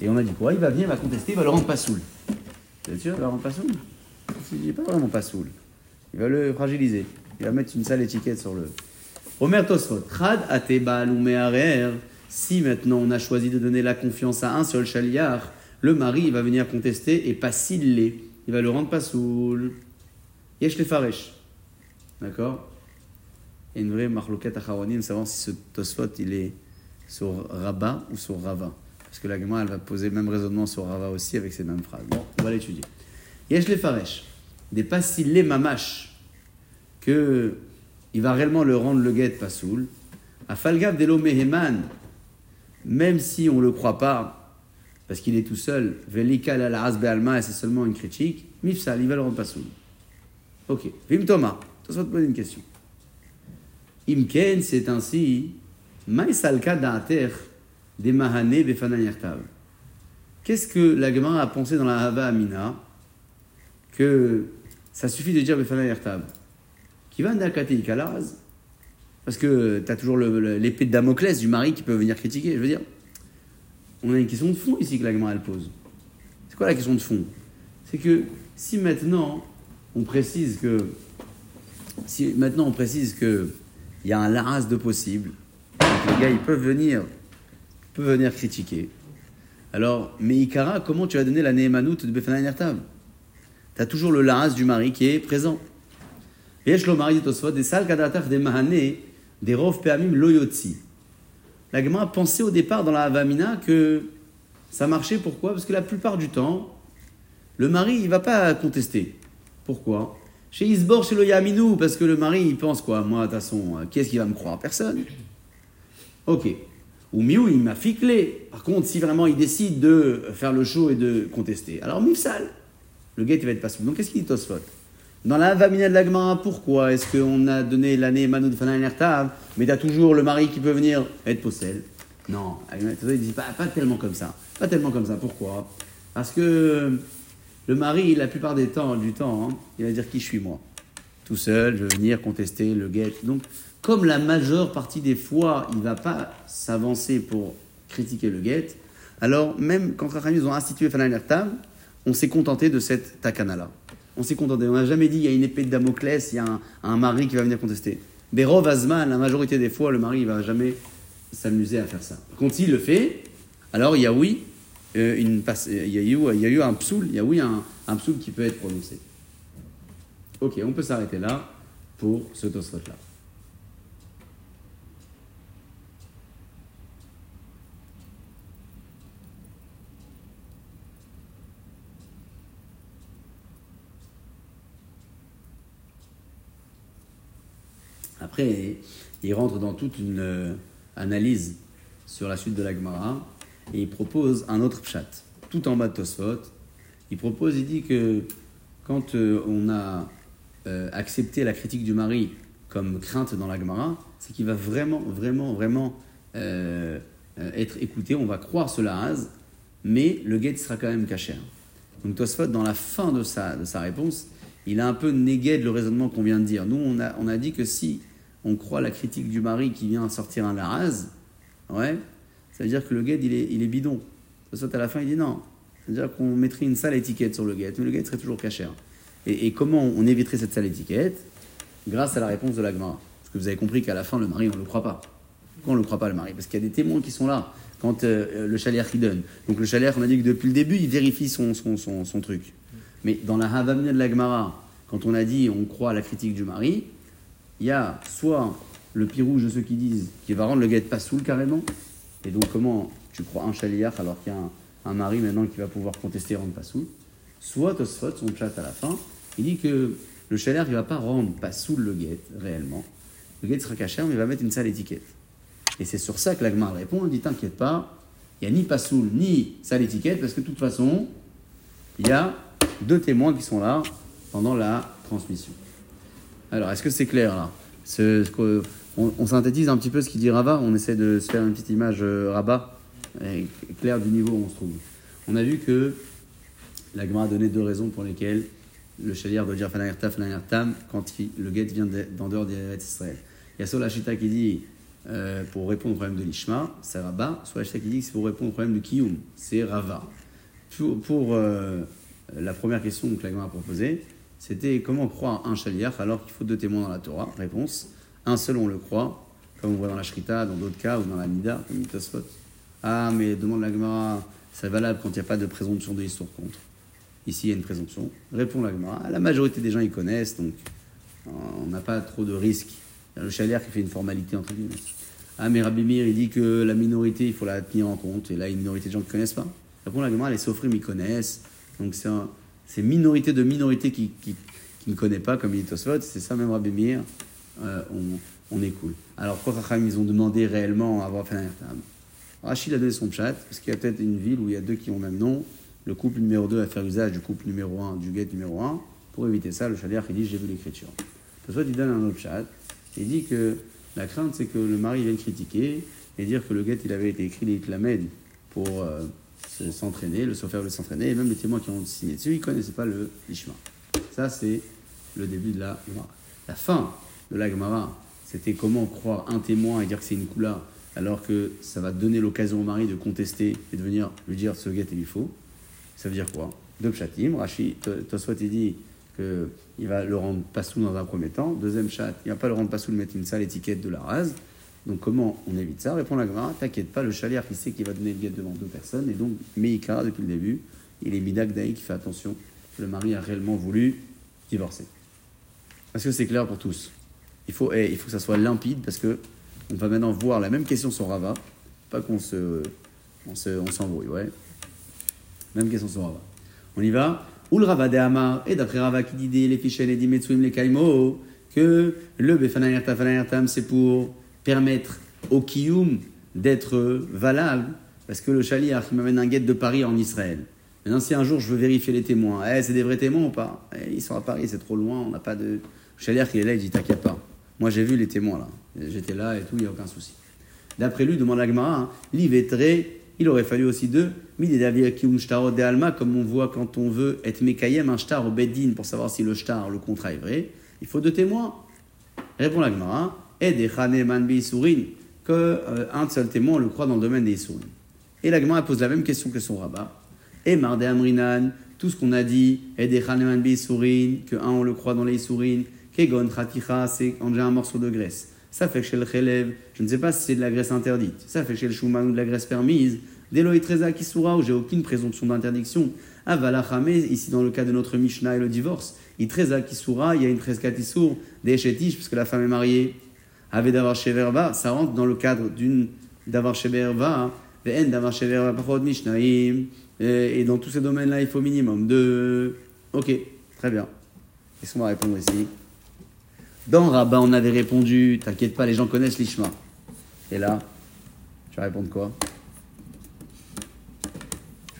Et on a dit quoi? Il va venir, il va contester, il va le rendre pas saoul. Vous êtes sûr? Il va le rendre pas saoul? Il n'est pas vraiment pas saoul. Il va le fragiliser. Il va mettre une sale étiquette sur le. Omer Tosfot, Chad Atebal Meharer. Si maintenant on a choisi de donner la confiance à un seul chaliar, le mari il va venir contester et pas s'il. Il va le rendre pas saoul. Yesh le faresh. D'accord? A une vraie marloquette savoir si ce Tosfot il est sur Rabat ou sur Rava. Parce que la Gemara, elle va poser le même raisonnement sur Rava aussi avec ces mêmes phrases. Bon, on va l'étudier. Yesh les faresh. Des passilés mamash. Que il va réellement le rendre le guet pas saoul. A falgav delo meheman. Même si on ne le croit pas, parce qu'il est tout seul, velika la be'alma, et c'est seulement une critique, mifsal, il va le rendre pas saoul. Ok. Vim Thomas, ça va te poser une question. Imken, c'est ainsi, maïsalka da'ater des mahane befanayertav. Qu'est-ce que la Gemara a pensé dans la Hava Amina que ça suffit de dire befanayertav Qui va Parce que tu as toujours l'épée de Damoclès du mari qui peut venir critiquer. Je veux dire, on a une question de fond ici que la elle pose. C'est quoi la question de fond? C'est que si maintenant on précise que si maintenant on précise que il y a un laras de possible, les gars ils peuvent venir, peuvent venir critiquer. Alors, mais Ikara, comment tu vas donner la Nehemanout de Befana Nertav? Tu as toujours le laras du mari qui est présent. Mari des des des rov peamim loyotzi. La Gemara pensait au départ dans la Havamina que ça marchait, pourquoi? Parce que la plupart du temps, le mari, il va pas contester. Pourquoi? Chez Isbor, chez le Yaminou, parce que le mari, il pense quoi? Moi, de toute façon, qui est-ce qui va me croire? Personne. Ok. Ou miou, il m'a ficlé. Par contre, si vraiment il décide de faire le show et de contester, alors mifsal. Le guet, il va être pas. Donc, qu'est-ce qu'il dit Tosfot? Dans la Vamina de l'Agma, pourquoi est-ce qu'on a donné l'année Manoud Fanan Ertav, mais t'as toujours le mari qui peut venir être possède Non, il dit pas, pas tellement comme ça. Pas tellement comme ça. Pourquoi? Parce que le mari, la plupart des temps, du temps, hein, il va dire qui je suis moi? Tout seul, je vais venir contester le guet. Donc, comme la majeure partie des fois, il va pas s'avancer pour critiquer le guet, alors même quand Racham ils ont institué Fanan on s'est contenté de cette takana-là. On s'est contenté. On n'a jamais dit il y a une épée de Damoclès, il y a un, mari qui va venir contester. Berov Azman, la majorité des fois, le mari ne va jamais s'amuser à faire ça. Quand il le fait, alors il y a oui, euh, une, il, y a eu, un psoul, il y a oui un, psoul qui peut être prononcé. Ok, on peut s'arrêter là pour ce tosfot-là. Après, il rentre dans toute une euh, analyse sur la suite de la Gemara et il propose un autre chat, tout en bas de Tosfot. Il propose, il dit que quand euh, on a euh, accepté la critique du mari comme crainte dans la Gemara, c'est qu'il va vraiment, vraiment, vraiment être écouté. On va croire cela mais le guet sera quand même caché. Donc Tosfot, dans la fin de sa, réponse, il a un peu négué le raisonnement qu'on vient de dire. Nous, on a dit que si on croit la critique du mari qui vient sortir un laraz, ouais, ça veut dire que le guet, il est, il est bidon. Ça à la fin, il dit non. C'est-à-dire qu'on mettrait une sale étiquette sur le guet, mais le guet serait toujours caché. Et, comment on éviterait cette sale étiquette? Grâce à la réponse de l'agma. Parce que vous avez compris qu'à la fin, le mari, on ne le croit pas. Pourquoi on ne le croit pas, le mari? Parce qu'il y a des témoins qui sont là quand euh, le chalier qui donne. Donc le chalier, on a dit que depuis le début, il vérifie son, son, son, truc. Mais dans la Havamina de l'agmara, quand on a dit on croit à la critique du mari, il y a soit le rouge de ceux qui disent qu'il va rendre le guet pas saoul carrément, et donc comment tu crois un chaliar alors qu'il y a un, mari maintenant qui va pouvoir contester rendre pas saoul, soit Tosfot, son chat à la fin, il dit que le chaliar il va pas rendre pas saoul le guet réellement, le guet sera caché mais il va mettre une sale étiquette. Et c'est sur ça que l'agma répond, il dit t'inquiète pas, il n'y a ni pas saoul ni sale étiquette, parce que de toute façon, il y a deux témoins qui sont là pendant la transmission. Alors, est-ce que c'est clair là? On, synthétise un petit peu ce qu'il dit Rabat, on essaie de se faire une petite image euh, claire du niveau où on se trouve. On a vu que la a donné deux raisons pour lesquelles le chalier doit dire Fanayerta, Fanayertam quand le guet vient d'en dehors d'Israël. Israël. Il y a soit la Chita qui dit euh, pour répondre au problème de l'Ishma, c'est Rabat, soit la Chita qui dit que c'est pour répondre au problème du Kiyum, c'est Rava. Pour, euh, la première question que la a proposée, c'était comment croire un chaliach alors qu'il faut deux témoins dans la Torah Réponse un seul on le croit, comme on voit dans la Shrita, dans d'autres cas, ou dans la Nida, comme Mitosfot. Ah, mais demande la Gemara, c'est valable quand il n'y a pas de présomption de l'histoire contre. Ici, il y a une présomption. Répond la Gemara. La majorité des gens y connaissent, donc on n'a pas trop de risques. Le chaliach qui fait une formalité entre guillemets. Ah, mais Rabbi Mir, il dit que la minorité, il faut la tenir en compte. Et là, il y a une minorité de gens qui ne connaissent pas. Répond la Gemara, les Sofrim, ils connaissent. Donc c'est un, c'est minorité de minorité qui, qui, ne connaît pas, comme il dit c'est ça même Rabbi Meir, euh, on, est cool. Alors, pourquoi ils ont demandé réellement à avoir fait un Rachid a donné son chat, parce qu'il y a peut-être une ville où il y a deux qui ont le même nom, le couple numéro 2 à faire usage du couple numéro 1, du guet numéro 1. Pour éviter ça, le chalier il dit J'ai vu l'écriture. Tosfot, il donne un autre chat, il dit que la crainte, c'est que le mari vienne critiquer et dire que le guet, il avait été écrit les pour. Euh, s'entraîner, le sofer veut s'entraîner, et même les témoins qui ont signé dessus, ils ne connaissaient pas le Lishma. Ça, c'est le début de la Gemara. La fin de la Gemara, c'était comment croire un témoin et dire que c'est une coula, alors que ça va donner l'occasion au mari de contester et de venir lui dire ce guet il faut. Ça veut dire quoi? Deux pchatim, Rashi, Toswat il dit qu'il va le rendre pas sous dans un premier temps. Deuxième chat, il ne va pas le rendre pas sous, le mettre une sale étiquette de la rase. Donc comment on évite ça Répond la Gemara, t'inquiète pas, le chalier qui sait qu'il va donner le guet devant deux personnes, et donc Meïka, depuis le début, il est Midak qui fait attention, le mari a réellement voulu divorcer. Est-ce que c'est clair pour tous? Il faut, eh, il faut que ça soit limpide, parce que on va maintenant voir la même question sur Rava, pas qu'on se, on se, on s'embrouille, ouais. Même question sur Rava. On y va Ou le Rava de Hamar, et d'après Rava qui dit les fichels et dit Metsuim les que le Befanayertam, c'est pour permettre au kiyum d'être valable, parce que le chaliar qui m'amène un guet de Paris en Israël. Maintenant, si un jour je veux vérifier les témoins, eh, c'est des vrais témoins ou pas Eh, Ils sont à Paris, c'est trop loin, on n'a pas de. Le chaliar qui est là, il dit T'inquiète pas. Moi, j'ai vu les témoins là. J'étais là et tout, il n'y a aucun souci. D'après lui, demande l'Agmara, hein, il aurait fallu aussi deux. Comme on voit quand on veut être Mekayem, un shtar au Beddin pour savoir si le shtar, le contrat est vrai, il faut deux témoins. Répond l'Agmara, et des Chaneman Sourin, que euh, seul témoin, le croit dans le domaine des Sourin. Et l'Agmara pose la même question que son rabat. Et Marde Amrinan, tout ce qu'on a dit, et des Chaneman Sourin, que un, on le croit dans les Sourin, Kegon Traticha, c'est quand j'ai un morceau de graisse. Ça fait chez le Khelev, je ne sais pas si c'est de la graisse interdite. Ça fait chez le Shuman ou de la graisse permise. Deloï Treza Kisura, où j'ai aucune présomption d'interdiction. Avalachame, ici dans le cas de notre Mishnah et le divorce. Itreza Kisura, il y a une Trezka Tisur, des Chetish, puisque la femme est mariée. Avait d'avoir chez Verba, ça rentre dans le cadre d'une d'avoir chez Verba, Ve'en d'avoir Verba, Pachot Mishnaim. Et dans tous ces domaines-là, il faut minimum de. Ok, très bien. Qu'est-ce qu'on va répondre ici? Dans Rabat, on avait répondu T'inquiète pas, les gens connaissent l'Ishma. Et là, tu vas répondre quoi?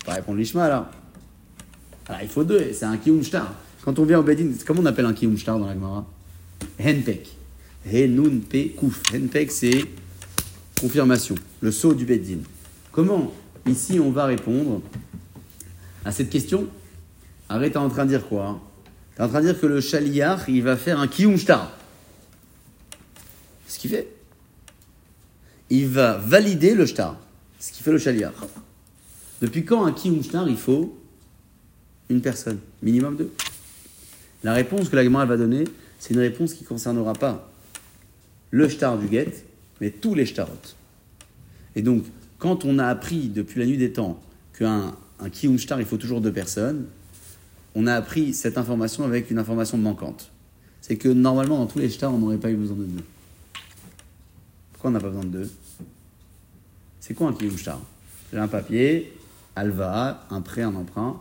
Tu vas répondre l'Ishma là. Alors, il faut deux, c'est un Kiyum Shtar. Quand on vient au Bedin, comment on appelle un Kiyum Shtar dans la Gemara Henpek. Henun Pe. Henpek, c'est confirmation, le saut du Bedin. Comment ici on va répondre à cette question? Arrête, t'es en train de dire quoi? T'es en train de dire que le Shaliach, il va faire un Kiyum Shtar. Ce qu'il fait. Il va valider le Shtar. Ce qui fait le Shaliach. Depuis quand un Kiyum Shtar, il faut une personne? Minimum deux? La réponse que la va donner, c'est une réponse qui ne concernera pas le Shtar du Get, mais tous les Shtarot. Et donc, quand on a appris depuis la nuit des temps qu'un un Kiyum Shtar, il faut toujours deux personnes, on a appris cette information avec une information manquante. C'est que normalement, dans tous les Shtars, on n'aurait pas eu besoin de deux. Pourquoi on n'a pas besoin de deux? C'est quoi un Kiyum Shtar? J'ai un papier, Alva, un prêt, un emprunt,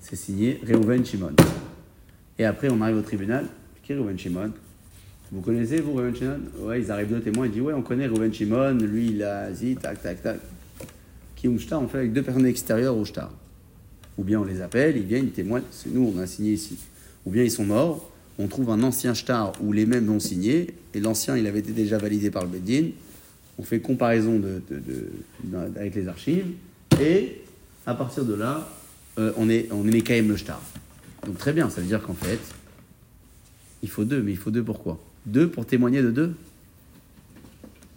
c'est signé Reuven Shimon. Et après, on arrive au tribunal. Qui est Reuven Shimon? Vous connaissez, vous, Reuven Shimon? Ouais, ils arrivent deux témoins, ils disent Ouais, on connaît Reuven Shimon, lui, il a dit, tac, tac, tac. Kiyum Shtar, on fait avec deux personnes extérieures au Shtar. Ou bien on les appelle, ils viennent, ils témoignent, c'est nous, on a signé ici. Ou bien ils sont morts, on trouve un ancien shtar où les mêmes l'ont signé, et l'ancien, il avait été déjà validé par le Beddin. On fait comparaison de- avec les archives, et à partir de là, euh, on est, on est quand même le shtar. Donc très bien, ça veut dire qu'en fait, il faut deux, mais il faut deux pourquoi? Deux pour témoigner de deux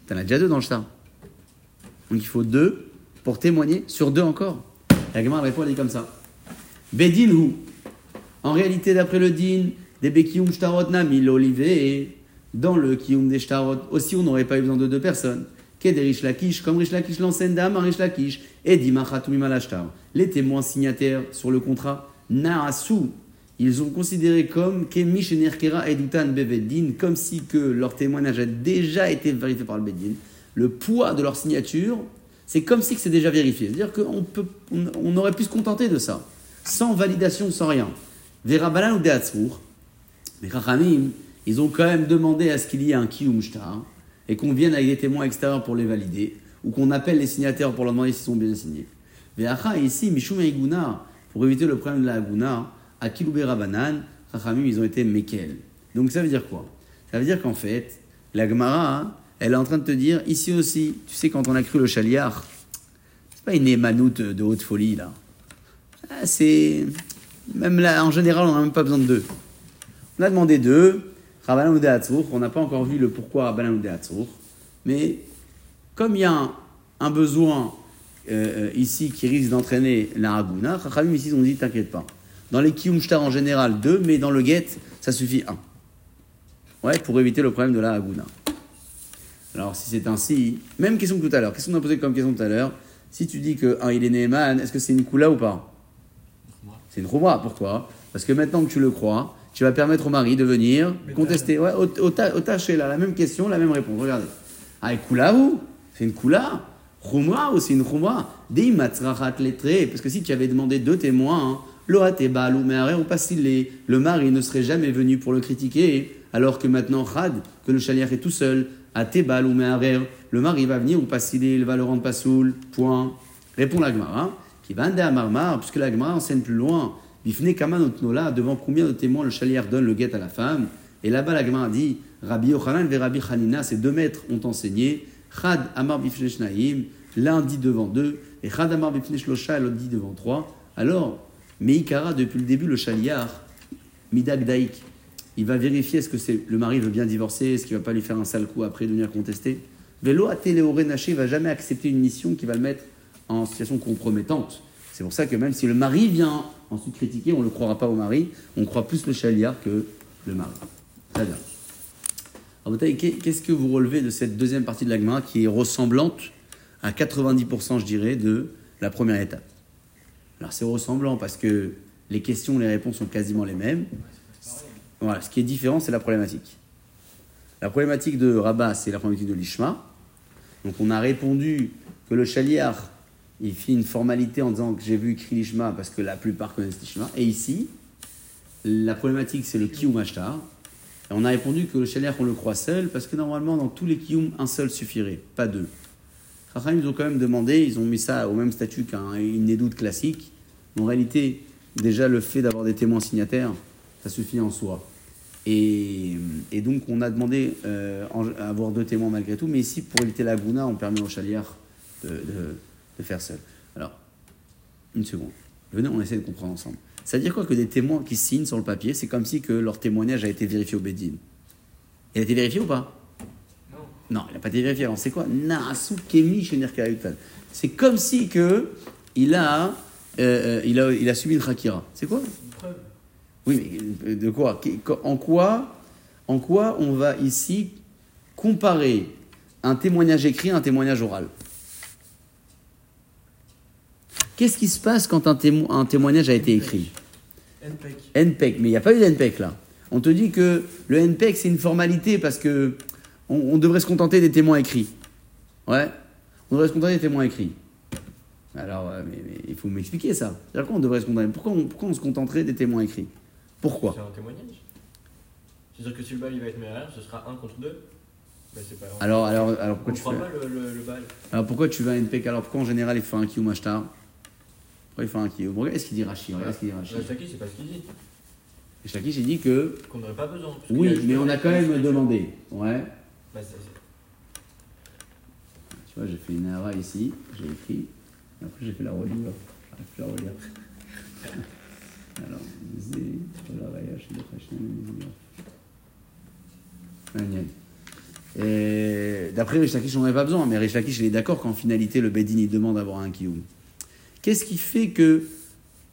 T'en as déjà deux dans le shtar. Donc il faut deux pour témoigner sur deux encore. La Gemara répond, comme ça. Bedin. En réalité, d'après le din, des Bekiyum Shtarot Nami l'olivé, dans le Kiyum des Shtarot, aussi on n'aurait pas eu besoin de deux personnes. Qu'est des Rish Lakish, comme Rish Lakish l'enseigne d'Am, Rish Lakish, et Dimachatumi Malashtar. Les témoins signataires sur le contrat, Naasu, ils ont considéré comme comme si que leur témoignage a déjà été vérifié par le Beddin. Le poids de leur signature, c'est comme si que c'est déjà vérifié. C'est-à-dire qu'on peut, on, aurait pu se contenter de ça, sans validation, sans rien. Verabalan ou Deatzrour, mais Rachamim, ils ont quand même demandé à ce qu'il y ait un Kiyum Shtar, et qu'on vienne avec des témoins extérieurs pour les valider, ou qu'on appelle les signataires pour leur demander s'ils sont bien signés. Veacha, ici, Mishum Iguna, pour éviter le problème de la Aguna, à Kiloubé Rabanan, Rachamim, ils ont été Mekel. Donc ça veut dire quoi? Ça veut dire qu'en fait, la Gemara, elle est en train de te dire, ici aussi, tu sais, quand on a cru le chaliar, c'est pas une émanoute de haute folie, là. Ah, C'est. Même là, en général, on n'a même pas besoin de deux. On a demandé deux, Rabbanan ou on n'a pas encore vu le pourquoi Rabbanan ou mais comme il y a un, besoin euh, euh, ici qui risque d'entraîner la Ragouna, Chachamim ici ont dit t'inquiète pas. Dans les Kiyum Shtar en général, deux, mais dans le Get, ça suffit un. Ouais, pour éviter le problème de la Ragouna. Alors si c'est ainsi, même question que tout à l'heure, qu'est-ce qu'on a posé comme question tout à l'heure Si tu dis que un il est Neeman, est-ce que c'est une Kula ou pas? C'est une Khumra, pourquoi Parce que maintenant que tu le crois, tu vas permettre au mari de venir contester. Ouais, au, là, la même question, la même réponse. Regardez. Ah, Kula ou C'est une Kula Khumra ou c'est une Khumra Dei matzrachat lettré. Parce que si tu avais demandé deux témoins, ou ou le mari ne serait jamais venu pour le critiquer, alors que maintenant Khad, que le chaliach est tout seul, Atebal ou Meharer, le mari va venir ou pas il va le rendre pas soul, point. Répond la Gemara, qui va à Marmar, puisque la Gemara enseigne plus loin, Bifne Kamanotnola, devant combien de témoins le chalier donne le guet à la femme. Et là-bas, la Gemara dit, Rabbi Yochanan et Rabbi ces deux maîtres ont enseigné, Chad Amar Bifne l'un dit devant deux, et Chad Amar Bifne Shlosha, l'autre dit devant trois. Alors, Meikara, depuis le début, le chaliar, Midak Daik, il va vérifier est-ce que c'est, le mari veut bien divorcer, est-ce qu'il va pas lui faire un sale coup après de venir contester? Vélo à Naché va jamais accepter une mission qui va le mettre en situation compromettante. C'est pour ça que même si le mari vient ensuite critiquer, on ne le croira pas au mari, on croit plus le chaliar que le mari. Très bien. Alors, qu'est-ce que vous relevez de cette deuxième partie de l'agma qui est ressemblante à 90%, je dirais, de la première étape? Alors c'est ressemblant parce que les questions, les réponses sont quasiment les mêmes. Voilà, ce qui est différent, c'est la problématique. La problématique de Rabat, c'est la problématique de l'Ishma. Donc on a répondu que le chaliar, il fit une formalité en disant que j'ai vu écrit l'Ishma parce que la plupart connaissent l'Ishma. Et ici, la problématique, c'est le Kiyum Ashtar. Et on a répondu que le chaliar, on le croit seul parce que normalement, dans tous les Kiyum, un seul suffirait, pas deux. Chacham, ils ont quand même demandé, ils ont mis ça au même statut qu'une édoute classique. En réalité, déjà, le fait d'avoir des témoins signataires, ça suffit en soi. Et, donc, on a demandé euh, à avoir deux témoins malgré tout, mais ici, pour éviter la gouna, on permet au chaliar de, faire seul. Alors, une seconde. Venez, on essaie de comprendre ensemble. Ça veut dire quoi que des témoins qui signent sur le papier, c'est comme si que leur témoignage a été vérifié au Bédine? Il a été vérifié ou pas? Non. Il n'a pas été vérifié. Alors, c'est quoi C'est comme si que il a, euh, euh, il a, il a subi une khakira. C'est quoi oui, mais de quoi En quoi En quoi on va ici comparer un témoignage écrit à un témoignage oral Qu'est-ce qui se passe quand un, témoignage a été écrit NPEC. NPEC, mais il n'y a pas eu d'NPEC là. On te dit que le NPEC c'est une formalité parce que on, devrait se contenter des témoins écrits. Ouais On devrait se contenter des témoins écrits. Alors, euh, mais, il faut m'expliquer ça. Pourquoi on devrait se contenter? Pourquoi pourquoi on se contenterait des témoins écrits? Pourquoi? C'est un témoignage. C'est-à-dire que si le bail il va être méréal, ce sera un contre deux. Mais c'est pas alors, alors, alors pourquoi tu fais... pas le, le, le bail. Alors pourquoi tu vas à NPK Alors pourquoi en général il fait un Kiyum Ashtar Pourquoi il fait un Kiyum Regarde ce qu'il dit Rachid? Regarde ce qu'il dit Rachid? Shaki, c'est pas ce qu'il dit. Et Shaki, j'ai dit que. Qu'on n'aurait pas besoin. Oui, mais on a quand même demandé. Ouais. Tu vois, j'ai fait une erreur ici, j'ai écrit. Après, j'ai fait la relire. D'après Rishakish, on n'en pas besoin, mais Rishakish, il est d'accord qu'en finalité, le Bedin, il demande d'avoir un kiyum. Qu'est-ce qui fait que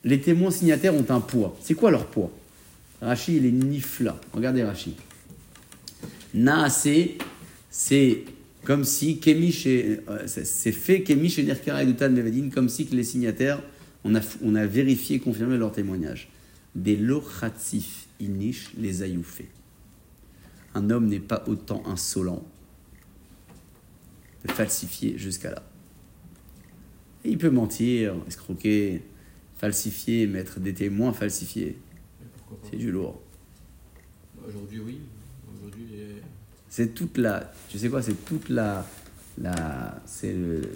les témoins signataires ont un poids? C'est quoi leur poids? Rashi, il est nifla. Regardez Rashi. Naase, c'est comme si Kemish euh, c'est fait Kemish et Nirkara et Dutan comme si que les signataires on a, on a vérifié, confirmé leur témoignage. Des lochatzif inish les ayoufés. Un homme n'est pas autant insolent de falsifier jusqu'à là. il peut mentir, escroquer, falsifier, mettre des témoins falsifiés. C'est du lourd. Aujourd'hui, oui. Aujourd'hui, c'est toute la. Tu sais quoi C'est toute la c'est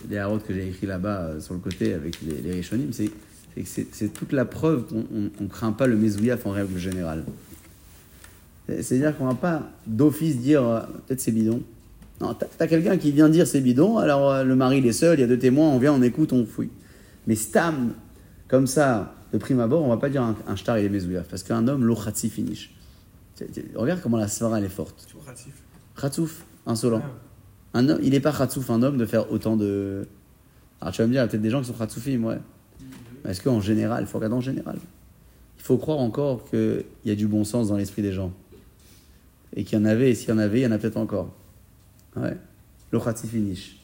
les harotes que j'ai écrit là-bas euh, sur le côté avec les, les Rishonim, c'est toute la preuve qu'on ne craint pas le Mezouillaf en règle générale. C'est-à-dire qu'on ne va pas d'office dire euh, peut-être c'est bidon. Non, tu as, quelqu'un qui vient dire c'est bidon, alors euh, le mari il est seul, il y a deux témoins, on vient, on écoute, on fouille. Mais stam, comme ça, de prime abord, on va pas dire un, un shtar il est parce qu'un homme, l'ochatsi finish. Regarde comment la svara elle est forte. Khatsouf, insolent. Ah il n'est pas khatsouf, un homme, de faire autant de. Alors tu vas me dire, il y a peut-être des gens qui sont khatsoufim, ouais. Mais est-ce qu'en général, il faut regarder en général Il faut croire encore qu'il y a du bon sens dans l'esprit des gens. Et qu'il y en avait, et s'il y en avait, il y en a peut-être encore. Ouais. Le finish.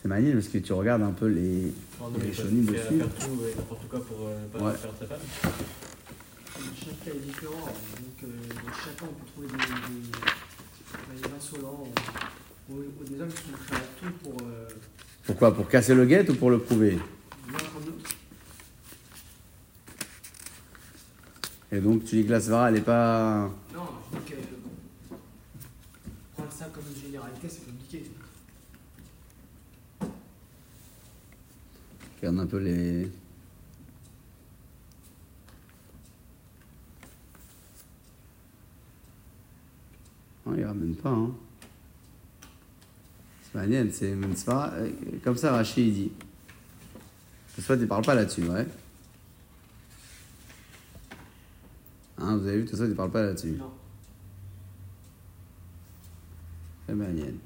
C'est magnifique parce que tu regardes un peu les, les chonines dessus. faire tout et n'importe quoi pour euh, pas ouais. faire sa femme. Chaque cas est différent, donc euh, dans chacun on peut trouver des, des, insolents. Euh des hommes qui sont prêts à tout pour. Euh... Pourquoi? Pour casser le guet ou pour le prouver? Et donc tu dis que la Svara, elle n'est pas. Non, je dis que. Prends ça comme une généralité, c'est compliqué. Regarde un peu les. Non, il ramène pas, hein. C'est c'est mitzvah. euh, Comme ça, Rachid il dit. Soit il parle pas là-dessus, ouais. Hein, vous avez vu, ça, il parle pas là-dessus. Non. C'est Manienne.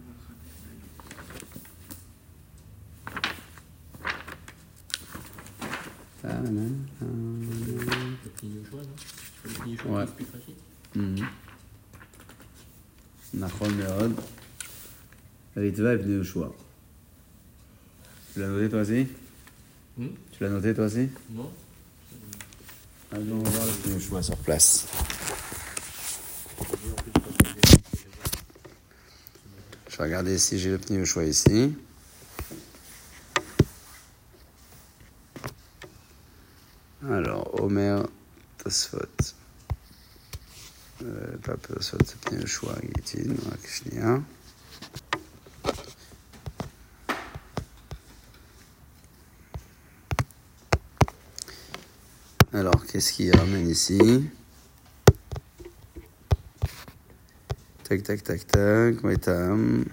Ouais. Nachon Meod, Ritva ibn Yoshua. Tu l'as noté toi aussi? Hmm tu l'as noté toi aussi Non. Allons voir ibn Yoshua sur place. Je vais regarder si j'ai le ibn Yoshua ici. Alors, Omer Tosfot Euh, pas Tosfot, c'est Pneu Yoshua, Gitin, רק שנייה. Alors, qu'est-ce qu'il ramène ici Tac, tac, tac, tac. Waitam.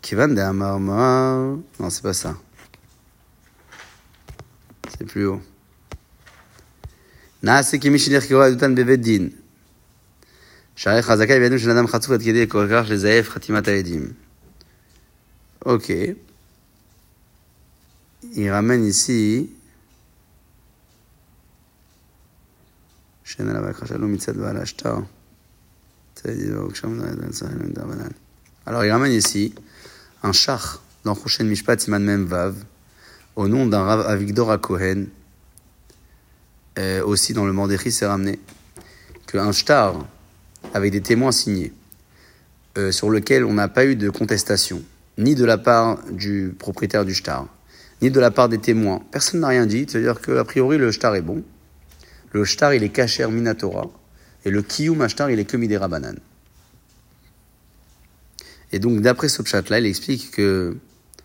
Kivan de Amarmar. Non, c'est pas ça. C'est plus haut. נעשה כמי שנחקרו עדותן בבית דין. שהרי חזקה בידינו של אדם חצוף עד כדי כל כך לזייף חתימת העדים. Ok. Il ramène ici. שאין עליו הכחשה לא מצד בעל השטר. Alors il ramène ici un char dans Choshen Mishpat Siman Mem Vav au nom d'un Rav Avigdor Kohen. euh, aussi dans le Mandéchi c'est ramené qu'un shtar avec des témoins signés euh, sur lequel on n'a pas eu de contestation ni de la part du propriétaire du shtar ni de la part des témoins. Personne n'a rien dit, c'est-à-dire qu'a priori le shtar est bon. Le shtar, il est kacher minatora. Et le kiyum ashtar, il est que midera banan. Et donc, d'après ce pshat-là, il explique que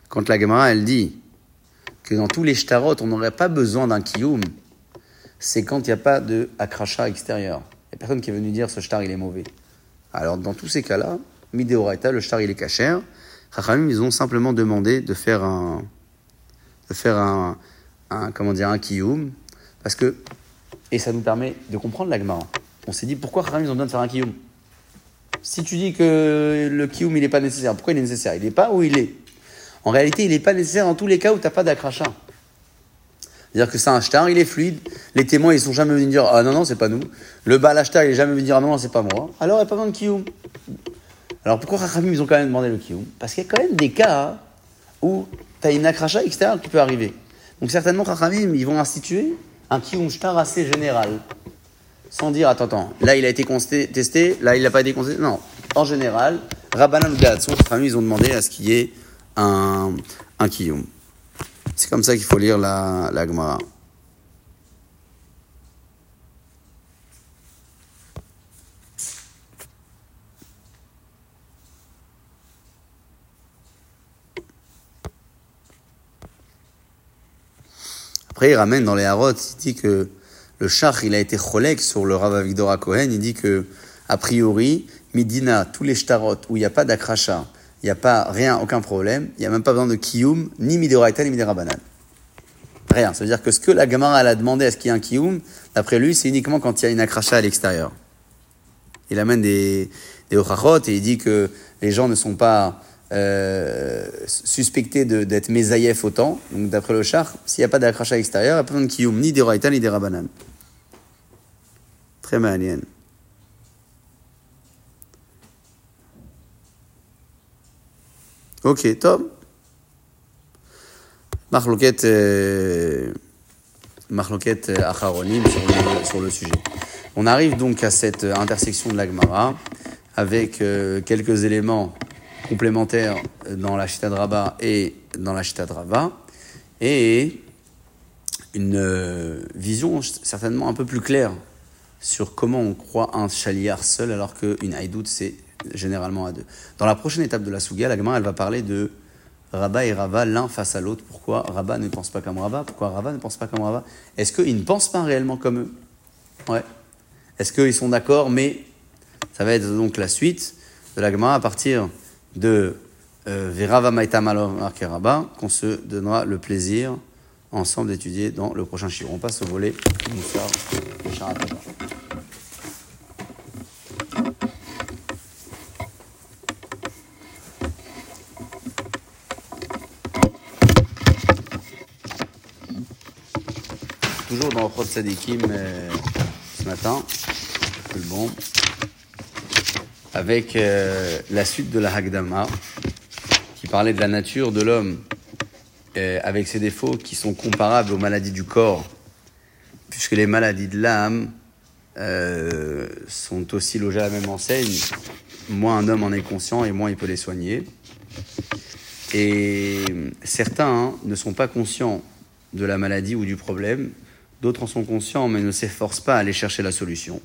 quand la Gemara, elle dit que dans tous les shtarot, on n'aurait pas besoin d'un kiyum, c'est quand il n'y a pas de akracha extérieur. Il n'y a personne qui est venu dire ce shtar, il est mauvais. Alors, dans tous ces cas-là, mideoraita, le shtar, il est kacher. Chachamim, ils ont simplement demandé de faire un, de faire un, comment dire, un kiyum, parce que et ça nous permet de comprendre la Gemara. On s'est dit pourquoi Khamim ils ont besoin de faire un kiyum? Si tu dis que le kiyum il n'est pas nécessaire, pourquoi il est nécessaire? Il n'est pas où il est. En réalité, il n'est pas nécessaire dans tous les cas où tu n'as pas d'akracha. C'est-à-dire que c'est un shtar, il est fluide. Les témoins, ils sont jamais venus dire Ah non, non, c'est pas nous. Le bal shtar, il est jamais venu dire Ah non, non, c'est pas moi. Alors, il n'y a pas besoin de kiyum. Alors, pourquoi Khamim ils ont quand même demandé le kiyum? Parce qu'il y a quand même des cas où tu as une akracha extérieure qui peut arriver. Donc, certainement, Khamim, ils vont instituer un kiyum shtar assez général. Sans dire, attends, attends, là il a été testé, là il n'a pas été testé. Non, en général, Rabbanan ou Gatson, ils ont demandé à ce qu'il y ait un, un kiyum. C'est comme ça qu'il faut lire la, la Gemara. Après, il ramène dans les Harot, il dit que le char, il a été cholek sur le Rav Avigdor Cohen. Il dit que, a priori, Midina, tous les shtarot où il n'y a pas d'akracha, il n'y a pas rien, aucun problème, il n'y a même pas besoin de kiyum, ni midoraita, ni midirabanan. Rien. Ça veut dire que ce que la Gamara elle a demandé à ce qu'il y ait un kiyum, d'après lui, c'est uniquement quand il y a une akracha à l'extérieur. Il amène des, des et il dit que les gens ne sont pas euh, suspectés d'être mésaïef autant. Donc d'après le char, s'il n'y a pas d'akracha extérieur, il n'y a pas besoin de kiyum, ni des raïta, ni des rabanan. Très malien. Marloquette, euh, Marloquette euh, Acharonim sur le, sujet. On arrive donc à cette euh, intersection de l'Agmara avec euh, quelques éléments complémentaires dans la Chita de et dans la Chita de et une euh, vision certainement un peu plus claire sur comment on croit un chaliar seul alors qu'une haïdoute c'est généralement à deux. Dans la prochaine étape de la Souga, la Gemara, elle va parler de Rabba et Rava l'un face à l'autre. Pourquoi Rabba ne pense pas comme Rava? Pourquoi Rava ne pense pas comme Rava? Est-ce qu'ils ne pensent pas réellement comme eux? Ouais. Est-ce qu'ils sont d'accord? Mais ça va être donc la suite de la Gemara à partir de euh, Verava Maïta Rabba qu'on se donnera le plaisir ensemble d'étudier dans le prochain chiffre. On passe au volet Toujours dans Chod Sadikim ce matin, le avec euh, la suite de la Hagdama qui parlait de la nature de l'homme euh, avec ses défauts qui sont comparables aux maladies du corps, puisque les maladies de l'âme euh, sont aussi logées à la même enseigne. Moins un homme en est conscient et moins il peut les soigner. Et certains hein, ne sont pas conscients de la maladie ou du problème, d'autres en sont conscients mais ne s'efforcent pas à aller chercher la solution.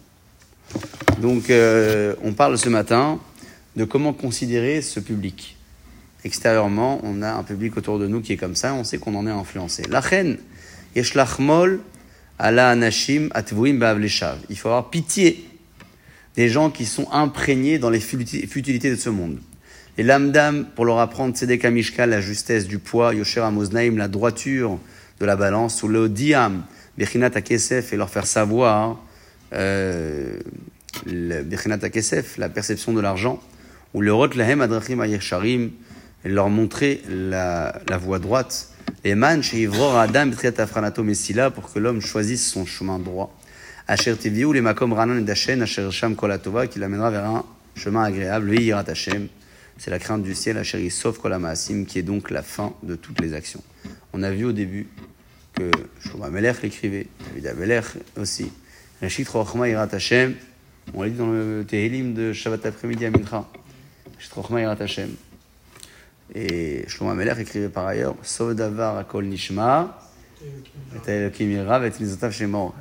Donc euh, on parle ce matin de comment considérer ce public. Extérieurement, on a un public autour de nous qui est comme ça, on sait qu'on en est influencé. La reine, ala anashim ba'avleshav. Il faut avoir pitié des gens qui sont imprégnés dans les futilités de ce monde. Et l'amdam, pour leur apprendre Tzedek Mishka, la justesse du poids, Yosher Amoznaim, la droiture de la balance, ou le diam, Bechinat Akesef, et leur faire savoir, euh, Bechinat Akesef, la perception de l'argent, ou le Rot Lahem Adrachim Ayesharim, leur montrer la, la voie droite. Et man, chez Adam, Messila, pour que l'homme choisisse son chemin droit. Asher Tiviou, les Makom Ranan et Dachen, Asher Sham Kolatova, qui l'amènera vers un chemin agréable. Yirat Hashem, c'est la crainte du ciel, Asher Yisov Kolamaasim, qui est donc la fin de toutes les actions. On a vu au début que Shlomo Melech l'écrivait, David Amelech aussi. Reshit Rochma Yirat Hashem, on l'a dit dans le Tehillim de Shabbat après-midi à Mincha. Reshit Rochma Yirat Hashem. Et Shlomo Amelech écrivait par ailleurs Sauf davar akol nishma, et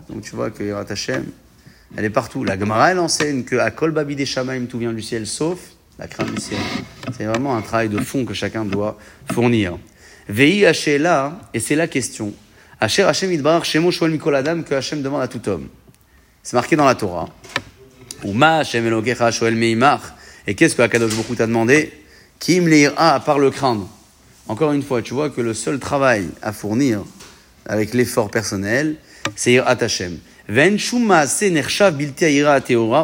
Donc tu vois que Yirat Hashem, elle est partout. La Gemara, elle enseigne que Akol babi des shamaim, tout vient du ciel, sauf la crainte du ciel. C'est vraiment un travail de fond que chacun doit fournir. Vei et c'est la question. Asher Hashem idbar shemo shoel mikol adam, que Hashem demande à tout homme. C'est marqué dans la Torah. Uma Hashem elokecha shoel meimach. Et qu'est-ce que Akadosh Baruch t'a demandé? Kim a à part le craindre. Encore une fois, tu vois que le seul travail à fournir avec l'effort personnel, c'est Irat Hashem.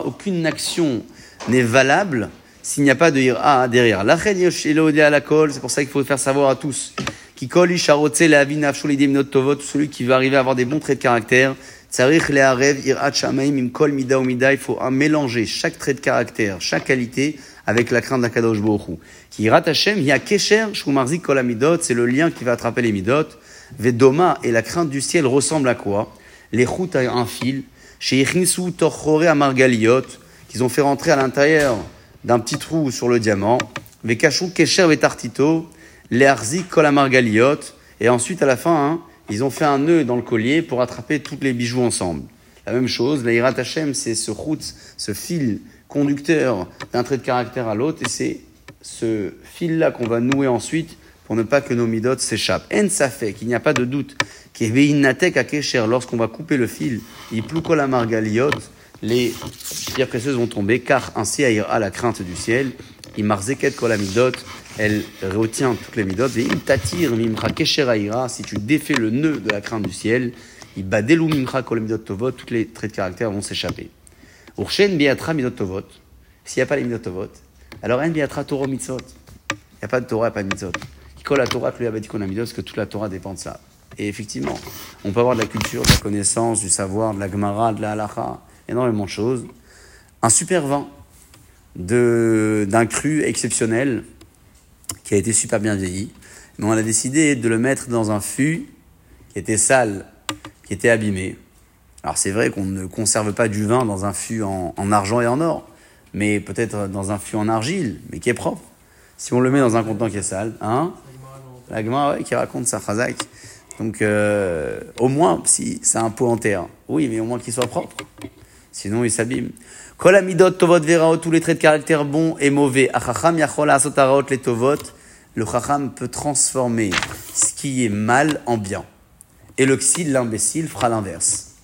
Aucune action n'est valable s'il n'y a pas de ira derrière. C'est pour ça qu'il faut faire savoir à tous. Celui qui veut arriver à avoir des bons traits de caractère, il faut mélanger chaque trait de caractère, chaque qualité avec la crainte d'Akadosh Baruch Qui Yirat Hashem, il y a Kesher, Shumarzik Kol Amidot, c'est le lien qui va attraper les Midot. Vedoma et la crainte du ciel ressemblent à quoi? Les routes à un fil. Chez Yichnisu Torchore Amargaliot, qu'ils ont fait rentrer à l'intérieur d'un petit trou sur le diamant. Vekashu Kesher Vetartito, Learzik Kol Amargaliot. Et ensuite, à la fin, hein, ils ont fait un nœud dans le collier pour attraper tous les bijoux ensemble. La même chose, la Yirat Hashem, c'est ce route, ce fil conducteur d'un trait de caractère à l'autre, et c'est ce fil-là qu'on va nouer ensuite pour ne pas que nos midotes s'échappent. En ça fait qu'il n'y a pas de doute qu'Eveinatek à Kesher, lorsqu'on va couper le fil, il la margaliot, les pierres précieuses vont tomber, car ainsi à la crainte du ciel, elle retient toutes les midot, et il t'attire si tu défais le nœud de la crainte du ciel, il badelou mimra midot tovot, tous les traits de caractère vont s'échapper. Urshen biatra midot tovot, s'il n'y a pas les midot tovot, alors en biatra toro mitzot, il n'y a pas de Torah, pas de mitzot. Kol la Torah, lui a dit qu'on a parce que toute la Torah dépend de ça. Et effectivement, on peut avoir de la culture, de la connaissance, du savoir, de la Gemara, de la halacha, énormément de choses. Un super vin d'un cru exceptionnel qui a été super bien vieilli. Mais on a décidé de le mettre dans un fût qui était sale, qui était abîmé. Alors c'est vrai qu'on ne conserve pas du vin dans un fût en, en argent et en or, mais peut-être dans un fût en argile, mais qui est propre. Si on le met dans un contenant qui est sale, hein la Gemara qui raconte ça, Chazak. Donc, euh, au moins, si c'est un pot en terre, oui, mais au moins qu'il soit propre. Sinon, il s'abîme. Kol amidot tovot veraot, tous les traits de caractère bons et mauvais. Achacham yachol asot araot les tovot. Le chacham peut transformer ce qui est mal en bien. Et le l'imbécile, fera l'inverse.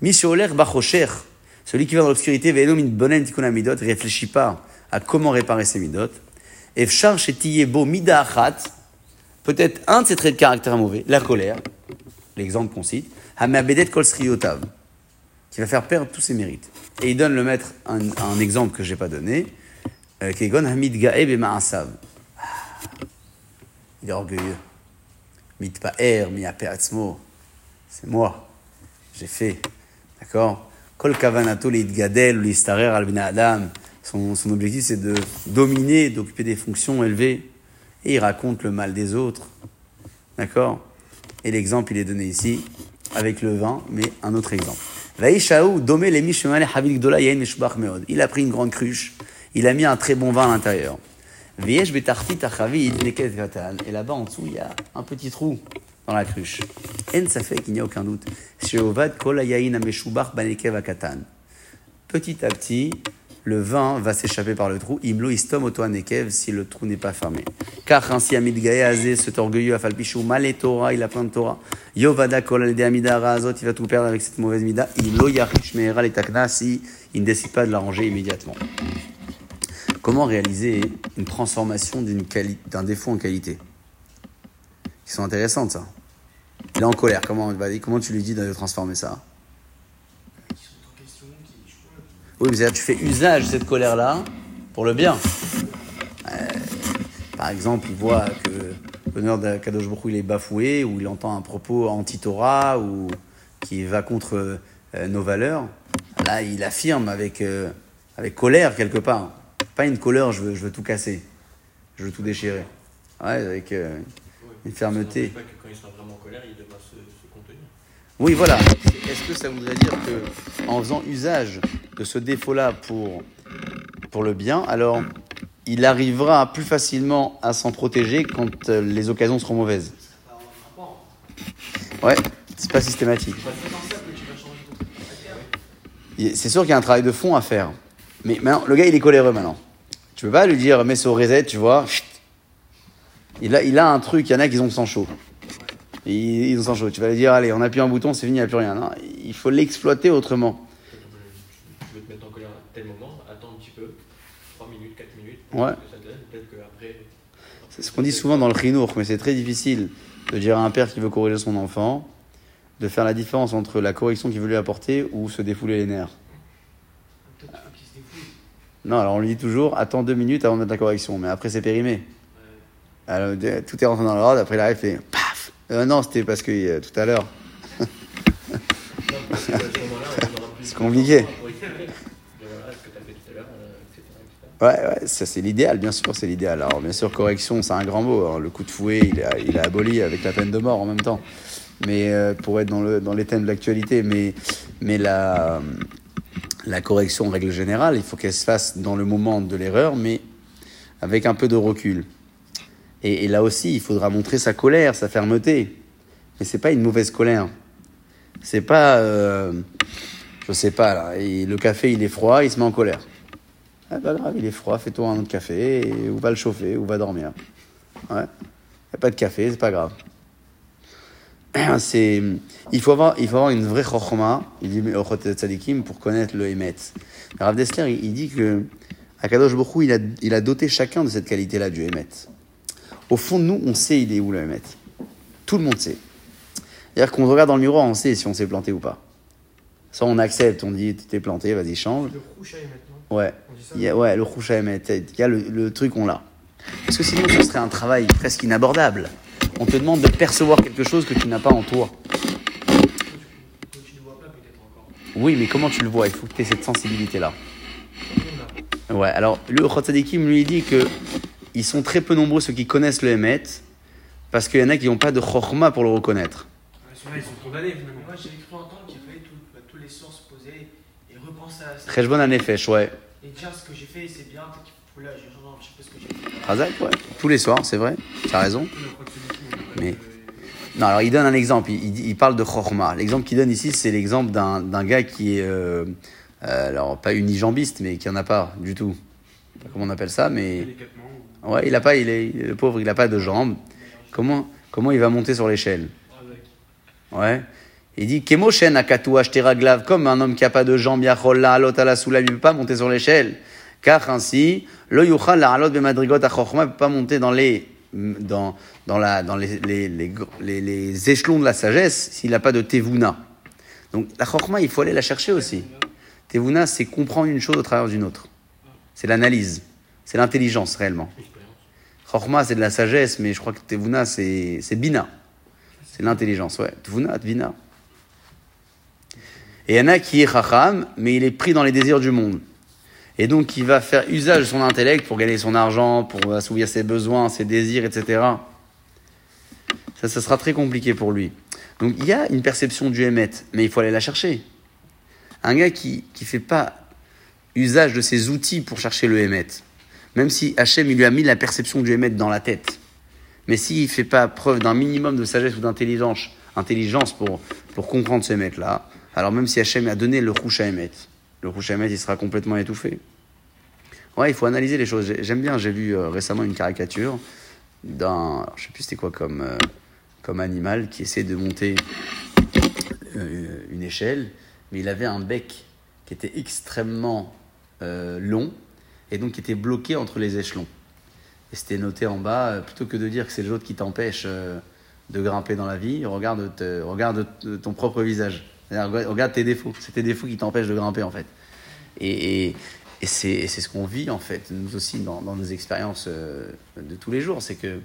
Misholer bachocher, celui qui va dans l'obscurité, ve'eno min bonen tikkun amidot, réfléchit pas à comment réparer ses midot. Efchar shetiyebo mida achat, peut-être un de ces traits de caractère mauvais, la colère, l'exemple qu'on cite, Hamabedet kol sriyotav, qui va faire perdre tous ses mérites. Et il donne le maître un, exemple que je n'ai pas donné, euh. Ah, Il est orgueilleux. Mitpa'er, mi'ape'atzmo. C'est moi. J'ai fait. D'accord? Kol kavanato gadel listarer al bina adam. Son, son objectif, c'est de dominer, d'occuper des fonctions élevées. Et il raconte le mal des autres. D'accord? Et l'exemple, il est donné ici, avec le vin, mais un autre exemple. Il a pris une grande cruche, il a mis un très bon vin à l'intérieur. Et là-bas, en dessous, il y a un petit trou dans la cruche. En ça fait qu'il n'y a aucun doute. Petit à petit, le vin va s'échapper par le trou. Imlo istom oto anekev si le trou n'est pas fermé. Car ainsi Amid Gaïazé, cet orgueilleux Afalpichou, Malé Torah, il a plein de Torah. Yovada kol al amida razot, il va tout perdre avec cette mauvaise mida. Imlo yachish meera les takna si il ne décide pas de l'arranger immédiatement. Comment réaliser une transformation d'un défaut en qualité? Qui sont intéressantes, ça. Il est en colère. Comment, comment tu lui dis de transformer ça Qui sont en question, qui. Je sais pas. Oui, mais c'est-à-dire, tu fais usage de cette colère-là pour le bien. Euh, par exemple, il voit que l'honneur de Kadosh Baruch il est bafoué, ou il entend un propos anti-Torah, ou qui va contre euh, nos valeurs. Là, il affirme avec, euh, avec colère quelque part. Pas une colère, je veux, je veux tout casser, je veux tout déchirer. Ouais, avec une fermeté. Ça n'empêche pas que quand il sera vraiment en colère, il devra se, se contenir. Oui, voilà. Est-ce que ça voudrait dire que en faisant usage de ce défaut-là pour, pour le bien, alors il arrivera plus facilement à s'en protéger quand euh, les occasions seront mauvaises? Ouais, c'est pas systématique. C'est sûr qu'il y a un travail de fond à faire. Mais maintenant, le gars, il est coléreux maintenant. Tu peux pas lui dire, mets ça au reset, tu vois. Il a, il a un truc, il y en a qui ont le sang chaud. Ils, ils ont le sang chaud. Tu vas lui dire, allez, on appuie un bouton, c'est fini, il n'y a plus rien. Non, il faut l'exploiter autrement. Tu veux te mettre en colère à tel moment, attends un petit peu, 3 minutes, 4 minutes, Ouais. que ça te donne, peut-être qu'après. C'est ce qu'on dit souvent dans le chinour, mais c'est très difficile de dire à un père qui veut corriger son enfant, de faire la différence entre la correction qu'il veut lui apporter ou se défouler les nerfs. Peut-être qu'il faut qu'il se défoule. Non, alors on lui dit toujours, attends deux minutes avant de mettre la correction, mais après c'est périmé. Ouais. Alors, de- tout est rentré dans l'ordre, après il arrive et Euh, Non, c'était parce que euh, tout à l'heure. Plus C'est compliqué. euh. Ouais, ouais, ça c'est l'idéal, bien sûr, c'est l'idéal. Alors, bien sûr, correction, c'est un grand mot. hein. Le coup de fouet, il est, il aboli avec la peine de mort en même temps. Mais euh, pour être dans, le, dans les thèmes de l'actualité, mais, mais la, la correction, en règle générale, il faut qu'elle se fasse dans le moment de l'erreur, mais avec un peu de recul. Et, là aussi, il faudra montrer sa colère, sa fermeté. Mais c'est pas une mauvaise colère. C'est pas, euh, je sais pas le café, il est froid, il se met en colère. Ah, pas grave, il est froid, fais-toi un autre café, et, ou va le chauffer, ou va dormir. Ouais. Y a pas de café, c'est pas grave. C'est, il faut avoir, il faut avoir une vraie chokhma, il dit Ochot Tzadikim, pour connaître le Emet. Rav Dessler, il, dit que Akadosh Baruch Hu, il a, il a doté chacun de cette qualité-là du Emet. Au fond de nous, on sait il est où le Emet. Tout le monde sait. C'est-à-dire qu'on regarde dans le miroir, on sait si on s'est planté ou pas. Soit on accepte, on dit t'es planté, vas-y change. Le maintenant. Ouais. Ça Il y a, ouais, le rouge à. Il y a le, le truc, on l'a. Parce que sinon, ce serait un travail presque inabordable. On te demande de percevoir quelque chose que tu n'as pas en toi. Oui, mais comment tu le vois? Il faut que tu aies cette sensibilité-là. Ouais, alors le Khotzadikim lui dit que ils sont très peu nombreux ceux qui connaissent le Emet, parce qu'il y en a qui n'ont pas de chorma pour le reconnaître. Ouais, ils sont condamnés finalement. Moi, j'ai cru entendre qu'il fallait tout, bah, tous les soirs se poser et repenser à ça. Très bonne année fèche, ouais. Et dire ce que j'ai fait, c'est bien. peut-être qu'il faut- Là, je sais pas ce que j'ai fait. Razak, ouais. Tous les soirs, c'est vrai. Tu as raison. Mais- euh, Non, alors il donne un exemple. Il, il- il parle de Chorma. L'exemple qu'il donne ici, c'est l'exemple d'un d'un gars qui est, euh, euh, alors pas unijambiste, mais qui en a pas du tout. Je sais pas comment on appelle ça, mais Délicatement. Ouais, il a pas, il est le pauvre, il a pas de jambes. Comment, comment il va monter sur l'échelle? Ouais. Il dit Kemoshen akatu comme un homme qui a pas de jambes, alot ala il peut pas monter sur l'échelle. Car ainsi, lo yuchal alot bemadrigot achorma, il peut pas monter dans les dans dans la dans les, les, les- les échelons de la sagesse s'il n'a pas de tevuna. Donc la chorma, il faut aller la chercher aussi. Tevuna, c'est comprendre une chose au travers d'une autre. C'est l'analyse, c'est l'intelligence réellement. Chorma, c'est de la sagesse, mais je crois que Tevuna, c'est bina. C'est l'intelligence, ouais. Tvuna, tvina. Et il y en a qui est chacham, mais il est pris dans les désirs du monde. Et donc, il va faire usage de son intellect pour gagner son argent, pour assouvir ses besoins, ses désirs, etc. Ça, ça sera très compliqué pour lui. Donc, il y a une perception du émet, mais il faut aller la chercher. Un gars qui ne fait pas usage de ses outils pour chercher le émet, même si Hachem lui a mis la perception du émet dans la tête, mais s'il ne fait pas preuve d'un minimum de sagesse ou d'intelligence intelligence pour, pour comprendre ce émet-là, alors même si Hachem a donné le rouche à émet, le rouche à émet, il sera complètement étouffé. Ouais, il faut analyser les choses. J'ai- J'aime bien, j'ai vu euh, récemment une caricature d'un, je sais plus c'était quoi comme, euh, comme animal qui essaie de monter euh, une échelle, mais il avait un bec qui était extrêmement long et donc qui était bloqué entre les échelons. Et c'était noté en bas, euh, plutôt que de dire que c'est l'autre qui t'empêche euh, de grimper dans la vie, regarde, te- regarde t- ton propre visage. Regarde tes défauts. C'est tes défauts qui t'empêchent de grimper, en fait. Et, et, et c'est ce qu'on vit, en fait, nous aussi, dans, dans nos expériences euh, de tous les jours. C'est que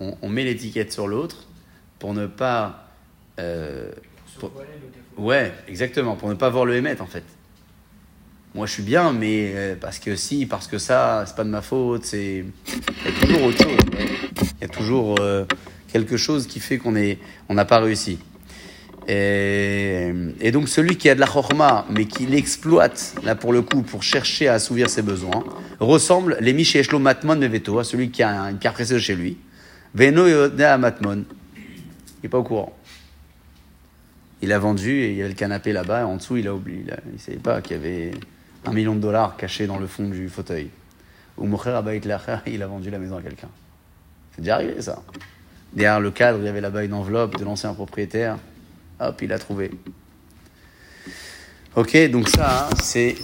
on, on met l'étiquette sur l'autre pour ne pas. euh, pour- Ouais, exactement, pour ne pas voir le émettre, en fait. Moi, je suis bien, mais euh, parce que si, parce que ça, c'est pas de ma faute, c'est. Il y a toujours autre chose. Il y a toujours euh, quelque chose qui fait qu'on est, on n'a pas réussi. Et, donc, celui qui a de la chorma, mais qui l'exploite, là pour le coup, pour chercher à assouvir ses besoins, ressemble, les Miché Eshlo Matmon Meveto, à celui qui a une pierre précieuse chez lui. Veno Yoda Matmon. Il n'est pas au courant. Il a vendu et il y avait le canapé là-bas, et en dessous, il a oublié. Il ne savait pas qu'il y avait un million de dollars cachés dans le fond du fauteuil. Ou Mocher il a vendu la maison à quelqu'un. C'est déjà arrivé, ça. Derrière le cadre, il y avait là-bas une enveloppe de l'ancien propriétaire. Hop, il a trouvé. Ok, donc ça, hein, c'est